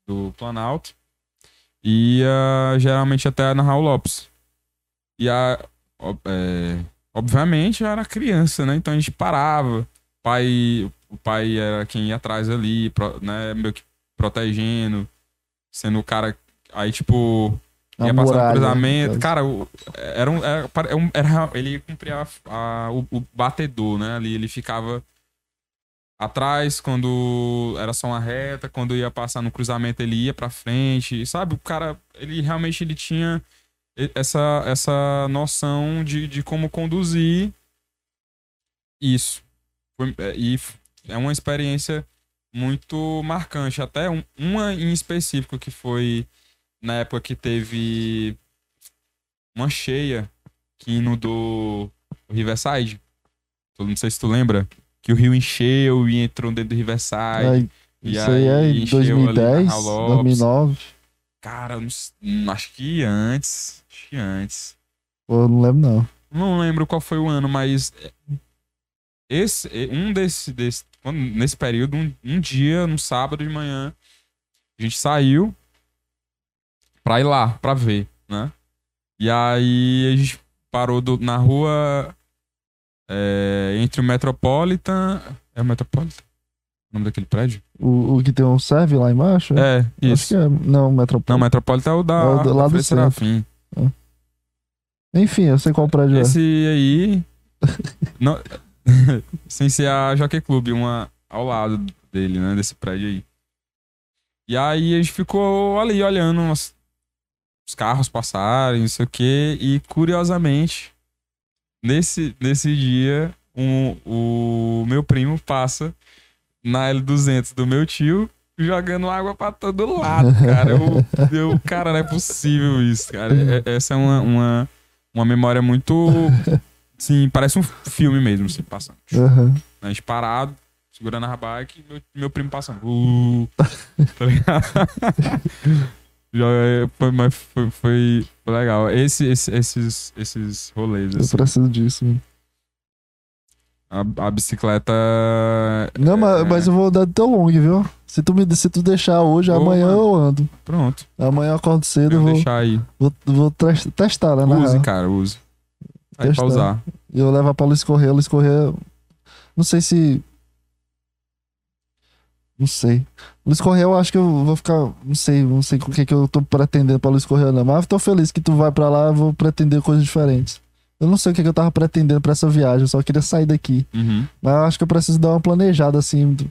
do Planalto e ia geralmente até na Raul Lopes. E a, é, obviamente eu era criança, né? Então a gente parava. Pai, o pai era quem ia atrás ali, né? Meio que protegendo, sendo o cara. Aí, tipo, A ia passar no muralha, cruzamento. caso. Cara, o- era um, era, era um- era- ele cumpria a- a- o, o batedor, né? Ali ele ficava atrás quando era só uma reta, quando ia passar no cruzamento ele ia pra frente, sabe? O cara, ele realmente ele tinha essa, essa noção de, de como conduzir isso. Foi- é, e é uma experiência muito marcante. Até um- uma em específico que foi na época que teve uma cheia que inundou o Riverside. Não sei se tu lembra. Que o rio encheu e entrou dentro do Riverside. Aí, e isso aí é em encheu ali na 2010, Raul Lopes. 2009. Cara, não acho que antes. Antes. Pô, não lembro não. Não lembro qual foi o ano, mas é, esse, é, um desse, desse nesse período, um, um dia, no sábado de manhã, a gente saiu pra ir lá, pra ver, né? E aí a gente parou do- na rua é, entre o Metropolitan. É o Metropolitan? O nome daquele prédio? O, o que tem um serve lá embaixo? É, Acho isso. que é. Não, Metropolitano. Não, Metropolitan é o da, É o do da Frei do. Serafim. Enfim, eu sei qual prédio é. Esse aí. não, sem ser a Jockey Club, uma ao lado dele, né? Desse prédio aí. E aí a gente ficou ali olhando umas- os carros passarem, não sei o quê. E curiosamente, nesse, nesse dia, um, o meu primo passa na L200 do meu tio. Jogando água pra todo lado, cara. Eu, eu, cara, não é possível isso, cara. É- essa é uma, uma, uma memória muito. Sim, parece um filme mesmo, assim, passando. Aham. A gente parado, segurando a bike, meu, meu primo passando. Uh, tá ligado? Já é, foi, mas foi, foi, legal. Esse, esse- esses, esses rolês, Eu assim. preciso disso. mano. A, a bicicleta. Não, mas, é- mas eu vou andar do teu long, viu? Se tu, me, se tu deixar hoje, Ô, amanhã mano. eu ando. Pronto. Amanhã eu acordo cedo, eu Vou deixar aí. vou, vou tes- testar, né? Use, real. cara, use. Aí Testar. pra usar. E eu levo pra Luiz Correia. Luiz Correia. Não sei se. Não sei. Luiz Correia, eu acho que eu vou ficar. Não sei, não sei com o que, que eu tô pretendendo pra Luiz Correia, não. Mas eu tô feliz que tu vai pra lá, eu vou pretender coisas diferentes. Eu não sei o que, que eu tava pretendendo pra essa viagem, eu só queria sair daqui. Uhum. Mas eu acho que eu preciso dar uma planejada, assim, do,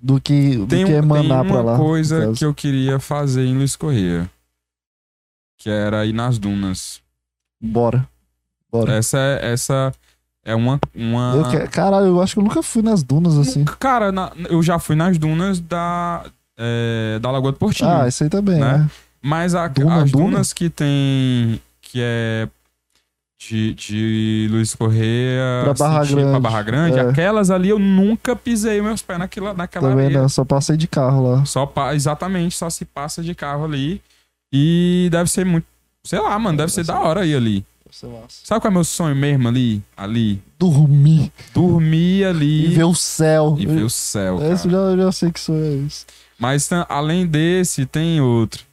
do que, do Tem, que tem uma pra lá. coisa no caso. que eu queria fazer em Luiz Correia. Que era ir nas dunas. Bora. Bora. Essa é, essa é uma. uma... Eu que... Caralho, eu acho que eu nunca fui nas dunas assim. Cara, na- eu já fui nas dunas da, é, da Lagoa do Portinho. Ah, isso aí também, Né? né? Mas a- Duna, as duna? dunas que tem. Que é. De, de Luiz Correia Pra Barra sentido pra Grande. Barra Grande, É. aquelas ali eu nunca pisei meus pés naquela, naquela Também areia. não, só passei de carro lá. Só exatamente, só se passa de carro ali. E deve ser muito. Sei lá, mano, deve ser da hora ir ali. Sabe qual é meu sonho mesmo ali? Ali. Dormir Dormir ali e ver o céu. e ver o céu. Esse cara. eu já, já sei que sonho é isso. Mas além desse, tem outro.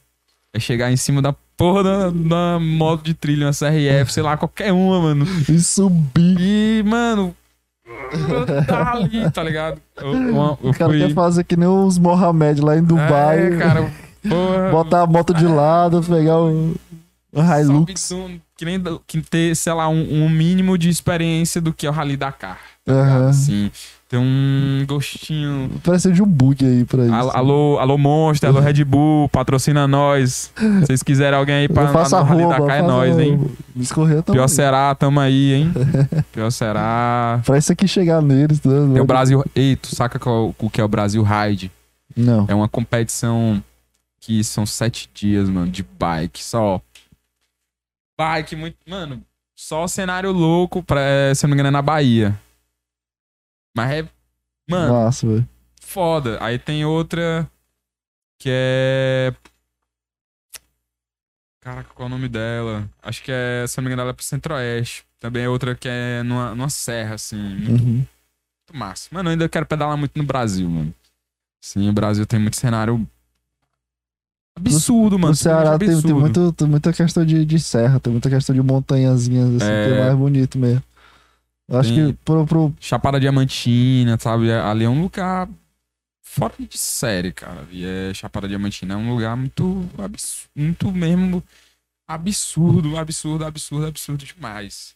É chegar em cima da porra da, da moto de trilha, uma CRF, sei lá, qualquer uma, mano. E subir. E, mano. Tá ali, tá ligado? Eu, eu, eu O cara fui. quer fazer que nem os Mohamed lá em Dubai. É, cara, porra. Botar a moto de lado, pegar o, o Hilux. Um- que nem que ter, sei lá, um, um mínimo de experiência do que é o Rally Dakar. Tá? Aham. Assim, tem um gostinho. Parece de um bug aí pra isso. Al- Alô, alô, Monster, alô, Red Bull, patrocina nós. Se vocês quiserem alguém aí pra andar no Rally Dakar, é nós, hein? Escorrer também. Pior será, tamo aí, hein? Pior será. Pra isso aqui chegar neles. Né? Tem o Brasil. Ei, tu saca o que é o Brasil Ride? Não. É uma competição que são sete dias, mano, de bike, só. Bike, muito. Mano, só cenário louco, pra, é, se eu não me engano, é na Bahia. Mas é. Mano, Massa, velho. foda. Aí tem outra que é. Caraca, qual é o nome dela? Acho que é, se eu não me engano, ela é pro Centro-Oeste. Também é outra que é numa, numa serra, assim. Muito Uhum. muito massa. Mano, eu ainda quero pedalar muito no Brasil, mano. Sim, o Brasil tem muito cenário absurdo, mano. No Ceará tem, tem, muito, tem muita questão de, de serra, tem muita questão de montanhazinhas, assim, É. que é mais bonito mesmo. Eu acho Tem- que pro, pro, Chapada Diamantina, sabe? Ali é um lugar fora de série, cara. E é Chapada Diamantina é um lugar muito absurdo, muito mesmo absurdo, absurdo, absurdo, absurdo demais.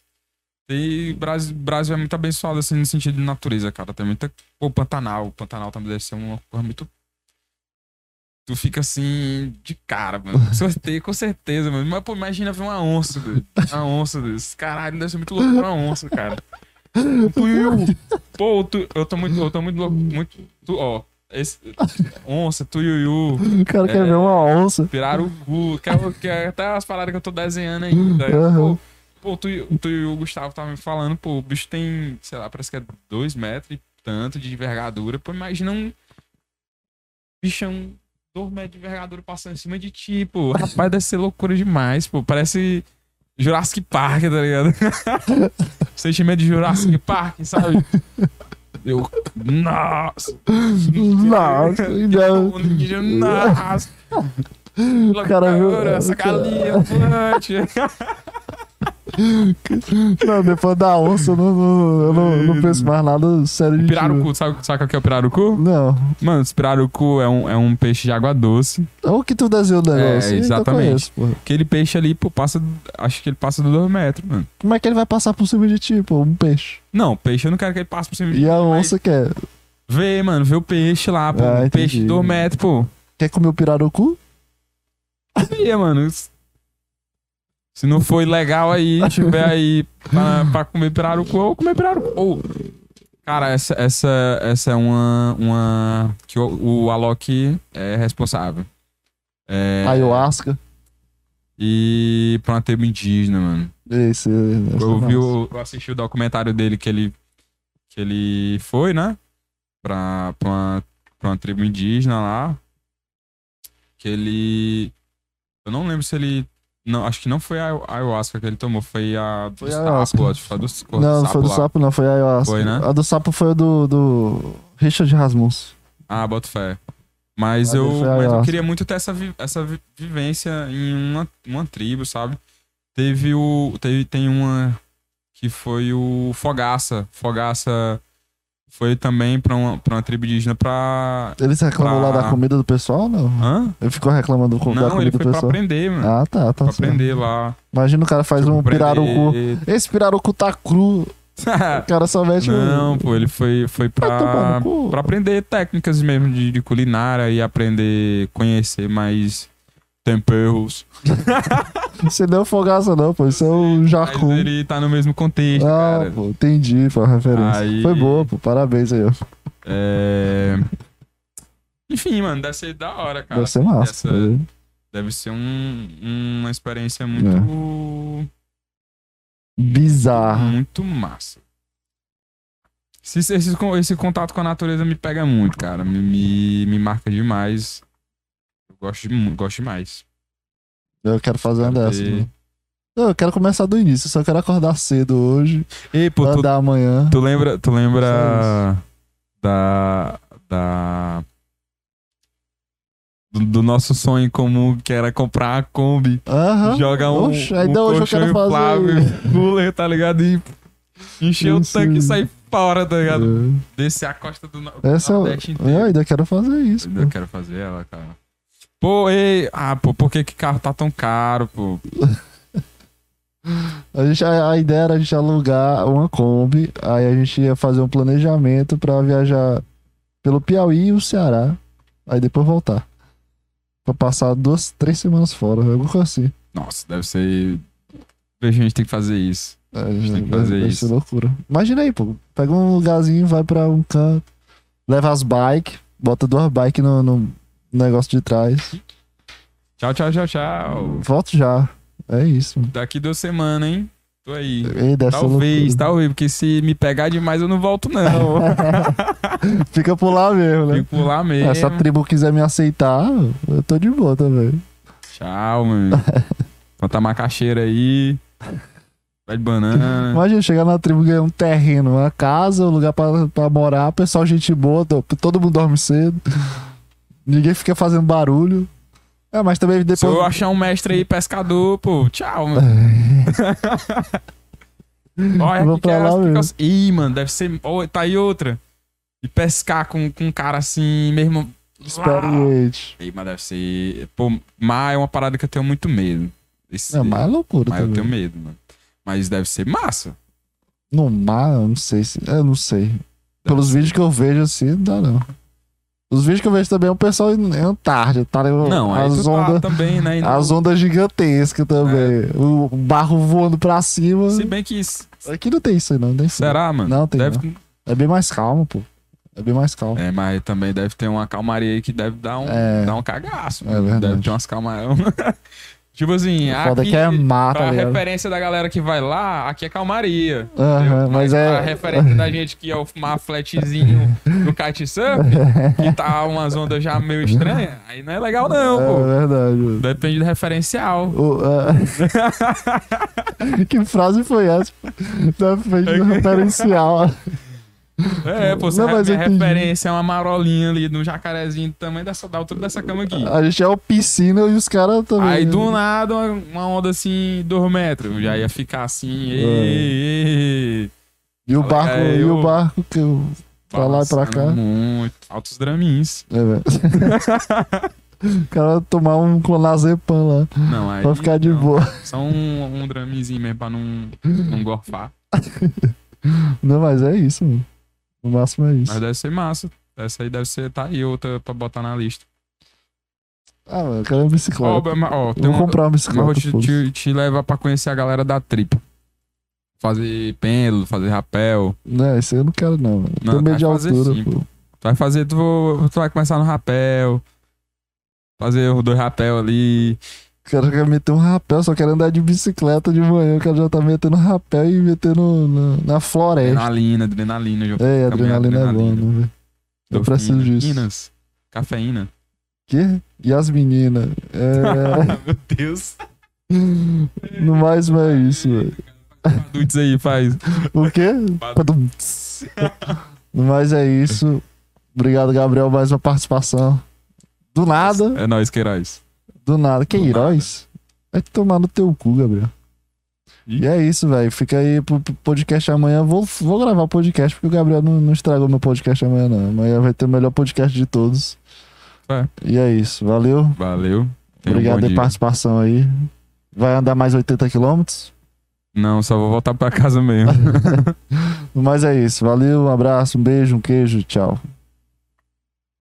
E Brasil, Brasil é muito abençoado assim no sentido de natureza, cara. Tem muita. Pô, o Pantanal. O Pantanal também deve ser uma coisa muito. Tu fica assim, de cara, mano. Certeza, com certeza, mano. Mas, pô, imagina ver uma onça, doido. Uma onça, doido. Caralho, deve ser muito louco ver uma onça, cara. Tuiuiu. Pô, tu, eu tô muito, eu tô muito louco. Muito. Tu, ó. Esse, onça, tuiuiu, o cara quer É. ver uma onça. pirarucu, que é, que é até as paradas que eu tô desenhando ainda. Aham. Pô, pô tu, tu e o Gustavo tava me falando, pô, o bicho tem, sei lá, parece que é dois metros e tanto de envergadura. Pô, imagina um bichão, dois metros de envergadura passando em cima de ti, pô. Rapaz, deve ser loucura demais, pô. Parece Jurassic Park, tá ligado? Sentimento de Jurassic Park, sabe? Eu. Nossa! Nossa, não. O cara Loucura, essa galinha, plant. Não, depois da onça, eu não, não, eu não, não penso mais nada sério de Pirarucu, sabe, sabe qual que é o pirarucu? Não. Mano, esse pirarucu é um, é um peixe de água doce. É o que tu desenhou o negócio. É, exatamente. conheço. Aquele peixe ali, pô, passa. Acho que ele passa do 2 metros, mano. Como é que ele vai passar por cima de ti, pô? Um peixe. Não, peixe eu não quero que ele passe por cima de E a mim, mas onça quer? Vê, mano, vê o peixe lá, pô. Ah, um peixe de entendi. 2 metros, pô. Quer comer o pirarucu? Vê, mano. Se não for ilegal aí, tiver aí pra, pra comer pirarucu, eu vou comer pirarucu. Cara, essa, essa, essa é uma. uma que o, o Alok é responsável. É, Ayahuasca. E pra uma tribo indígena, mano. Esse, esse Eu vi o, eu assisti o documentário dele que ele, que ele foi, né? Pra, pra, uma, pra uma tribo indígena lá. Que ele. Eu não lembro se ele. Não, acho que não foi a ayahuasca que ele tomou, foi a do Foi sapo, acho foi a do, do Não, foi do lá. sapo, não, foi a ayahuasca. Foi, né? A do sapo foi a do, do Richard Rasmus. Ah, boto fé. Mas Ah, eu, foi mas eu queria muito ter essa, vi- essa vi- vivência em uma, uma tribo, sabe? Teve o. Teve, tem uma que foi o Fogaça. Fogaça foi também pra uma, pra uma tribo indígena pra. Eles reclamam lá Pra- da comida do pessoal, não? Hã? Ele ficou reclamando do- da Não, comida ele do foi pra pessoal. aprender, mano. Ah, tá, tá. pra certo. aprender lá. Imagina o cara faz um Tipo, pirarucu. aprender- Esse pirarucu tá cru. O cara só mete Não, um... pô, ele foi, foi tomar pra, pra aprender técnicas mesmo de, de culinária e aprender, conhecer mais temperos. Você deu fogaça não, pô. Isso é o Mas jacu. ele tá no mesmo contexto, Ah, cara. pô, entendi, foi a referência. Aí- Foi boa, pô. Parabéns aí, ó. É... Enfim, mano, deve ser da hora, cara. Deve ser massa. Essa- pô. deve ser um, uma experiência muito, Bizarro. muito massa. Esse, esse, esse contato com a natureza me pega muito, cara. Me, me, me marca demais. Eu gosto, de gosto demais. Eu quero fazer uma dessas. né? Eu quero começar do início. Só quero acordar cedo hoje. Ei, pô, tu, amanhã. tu lembra, tu lembra da, da do, do nosso sonho comum que era comprar a Kombi, Aham. jogar um, Oxe, um ainda hoje eu quero fazer. cooler, tá ligado? E encher o tanque e sair fora, tá ligado? É. Descer a costa do Essa Nordeste eu, inteiro. eu ainda quero fazer isso. Ainda Pô. quero fazer ela, cara. Pô, ei, ah, pô, por que que carro tá tão caro, pô? A, gente, a, a ideia era a gente alugar uma Kombi. Aí a gente ia fazer um planejamento pra viajar pelo Piauí e o Ceará. Aí depois voltar. Pra passar duas, três semanas fora. Alguma coisa assim. Nossa, deve ser. A gente tem que fazer isso. É, tem que fazer vai isso. ser loucura. Imagina aí, pô. Pega um lugarzinho, vai pra um canto, leva as bikes, bota duas bikes no, no negócio de trás. Tchau, tchau, tchau, tchau. Volto já. É isso. Daqui duas semanas, hein? Tô aí. Ei, Talvez, loucura. talvez, porque se me pegar demais eu não volto, não. Fica por lá mesmo, né? Fico por lá mesmo. Se a tribo quiser me aceitar, eu tô de boa também. Tchau, mano. Plantar macaxeira aí. Pé de banana. Imagina chegar na tribo ganhar um terreno, uma casa, um lugar pra, pra morar, pessoal, gente boa, to- todo mundo dorme cedo. Ninguém fica fazendo barulho. É, mas também Se depois. eu achar um mestre aí, pescador, pô, tchau, mano. Olha Vou que pra é lá as- mesmo. Ih, mano, deve ser. Ó, tá aí outra. E pescar com, com um cara assim, mesmo. Experiente. Ih, mas deve ser. Pô, mar é uma parada que eu tenho muito medo. Esse... Não, mas é loucura Mas eu tenho medo, mano. Mas deve ser massa. No mar, eu não sei se. Eu não sei. Deve Pelos ser. vídeos que eu vejo assim, não dá não. Os vídeos que eu vejo também é o pessoal em Antártida, tá? Não, as tá ondas. também, né? Não- As ondas gigantescas também. O barro voando pra cima. Se bem que. isso- Aqui não tem isso aí, não. Tem isso. Será, mano? Não, tem deve... É bem mais calmo, pô. É bem mais calmo. É, mas também deve ter uma calmaria aí que deve dar um, É. dar um cagaço. É verdade. Deve ter umas calmarias. tipo assim, O foda aqui, que é mar, tá pra ligado? referência da galera que vai lá, aqui é calmaria. Entendeu? mas A é. referência da gente que é o mar flatzinho do kitesurf, que tá umas ondas já meio estranhas, aí não é legal não, É pô. verdade. mano. Depende do referencial. O, é... que frase foi essa? Depende do referencial. É, pô, Não, a mas minha entendi. referência é uma marolinha ali, no jacarezinho do tamanho dessa, da altura dessa cama aqui. A gente é o piscina e os caras também. Aí do nada, uma, onda assim, dois metros. Já ia ficar assim. É. E o barco, É, e o barco que eu. Pra lá e pra cá. Muito. Altos dramins. É, velho. o cara tomar um clonazepam lá. Não, aí. Pra ficar de não. boa. Só um, um draminzinho mesmo pra não, não gorfar. Não, mas é isso, mano. No máximo é isso. Mas deve ser massa. Essa aí deve ser. Tá aí outra pra botar na lista. Ah, eu quero uma Ó, bicicleta. ó, Eu tem vou uma, comprar uma mas eu vou bicicleta. te, te, te levar pra conhecer a galera da trip. Fazer pêndulo, fazer rapel. Não, isso aí eu não quero, não. mano. Não, medo de altura, sim, pô. Tu vai fazer, tu, tu vai começar no rapel. Fazer os dois rapel ali. O cara quer meter um rapel, só quer andar de bicicleta de manhã. O cara já tá metendo rapel e metendo na, na floresta. Adrenalina, adrenalina. Já É, caminhar adrenalina é bom, né? Eu preciso Endorfina, disso. Inas, cafeína. Quê? E as meninas? É. Meu Deus. no mais, não é isso, velho. Adultos aí, faz. O quê? No mais, é isso. Obrigado, Gabriel, mais uma participação. Do nada, É nóis, Queiroz. Do nada. Do Queiroz? Vai tomar no teu cu, Gabriel. E é isso, velho. Fica aí pro podcast amanhã. Vou, vou gravar o podcast porque o Gabriel não, não estragou meu podcast amanhã, não. Amanhã vai ter o melhor podcast de todos. É. E é isso. Valeu. Valeu. Tenha um Obrigado pela dia. participação aí. Vai andar mais 80 quilômetros? Não, só vou voltar pra casa mesmo. Mas é isso. Valeu, um abraço, um beijo, um queijo. Tchau.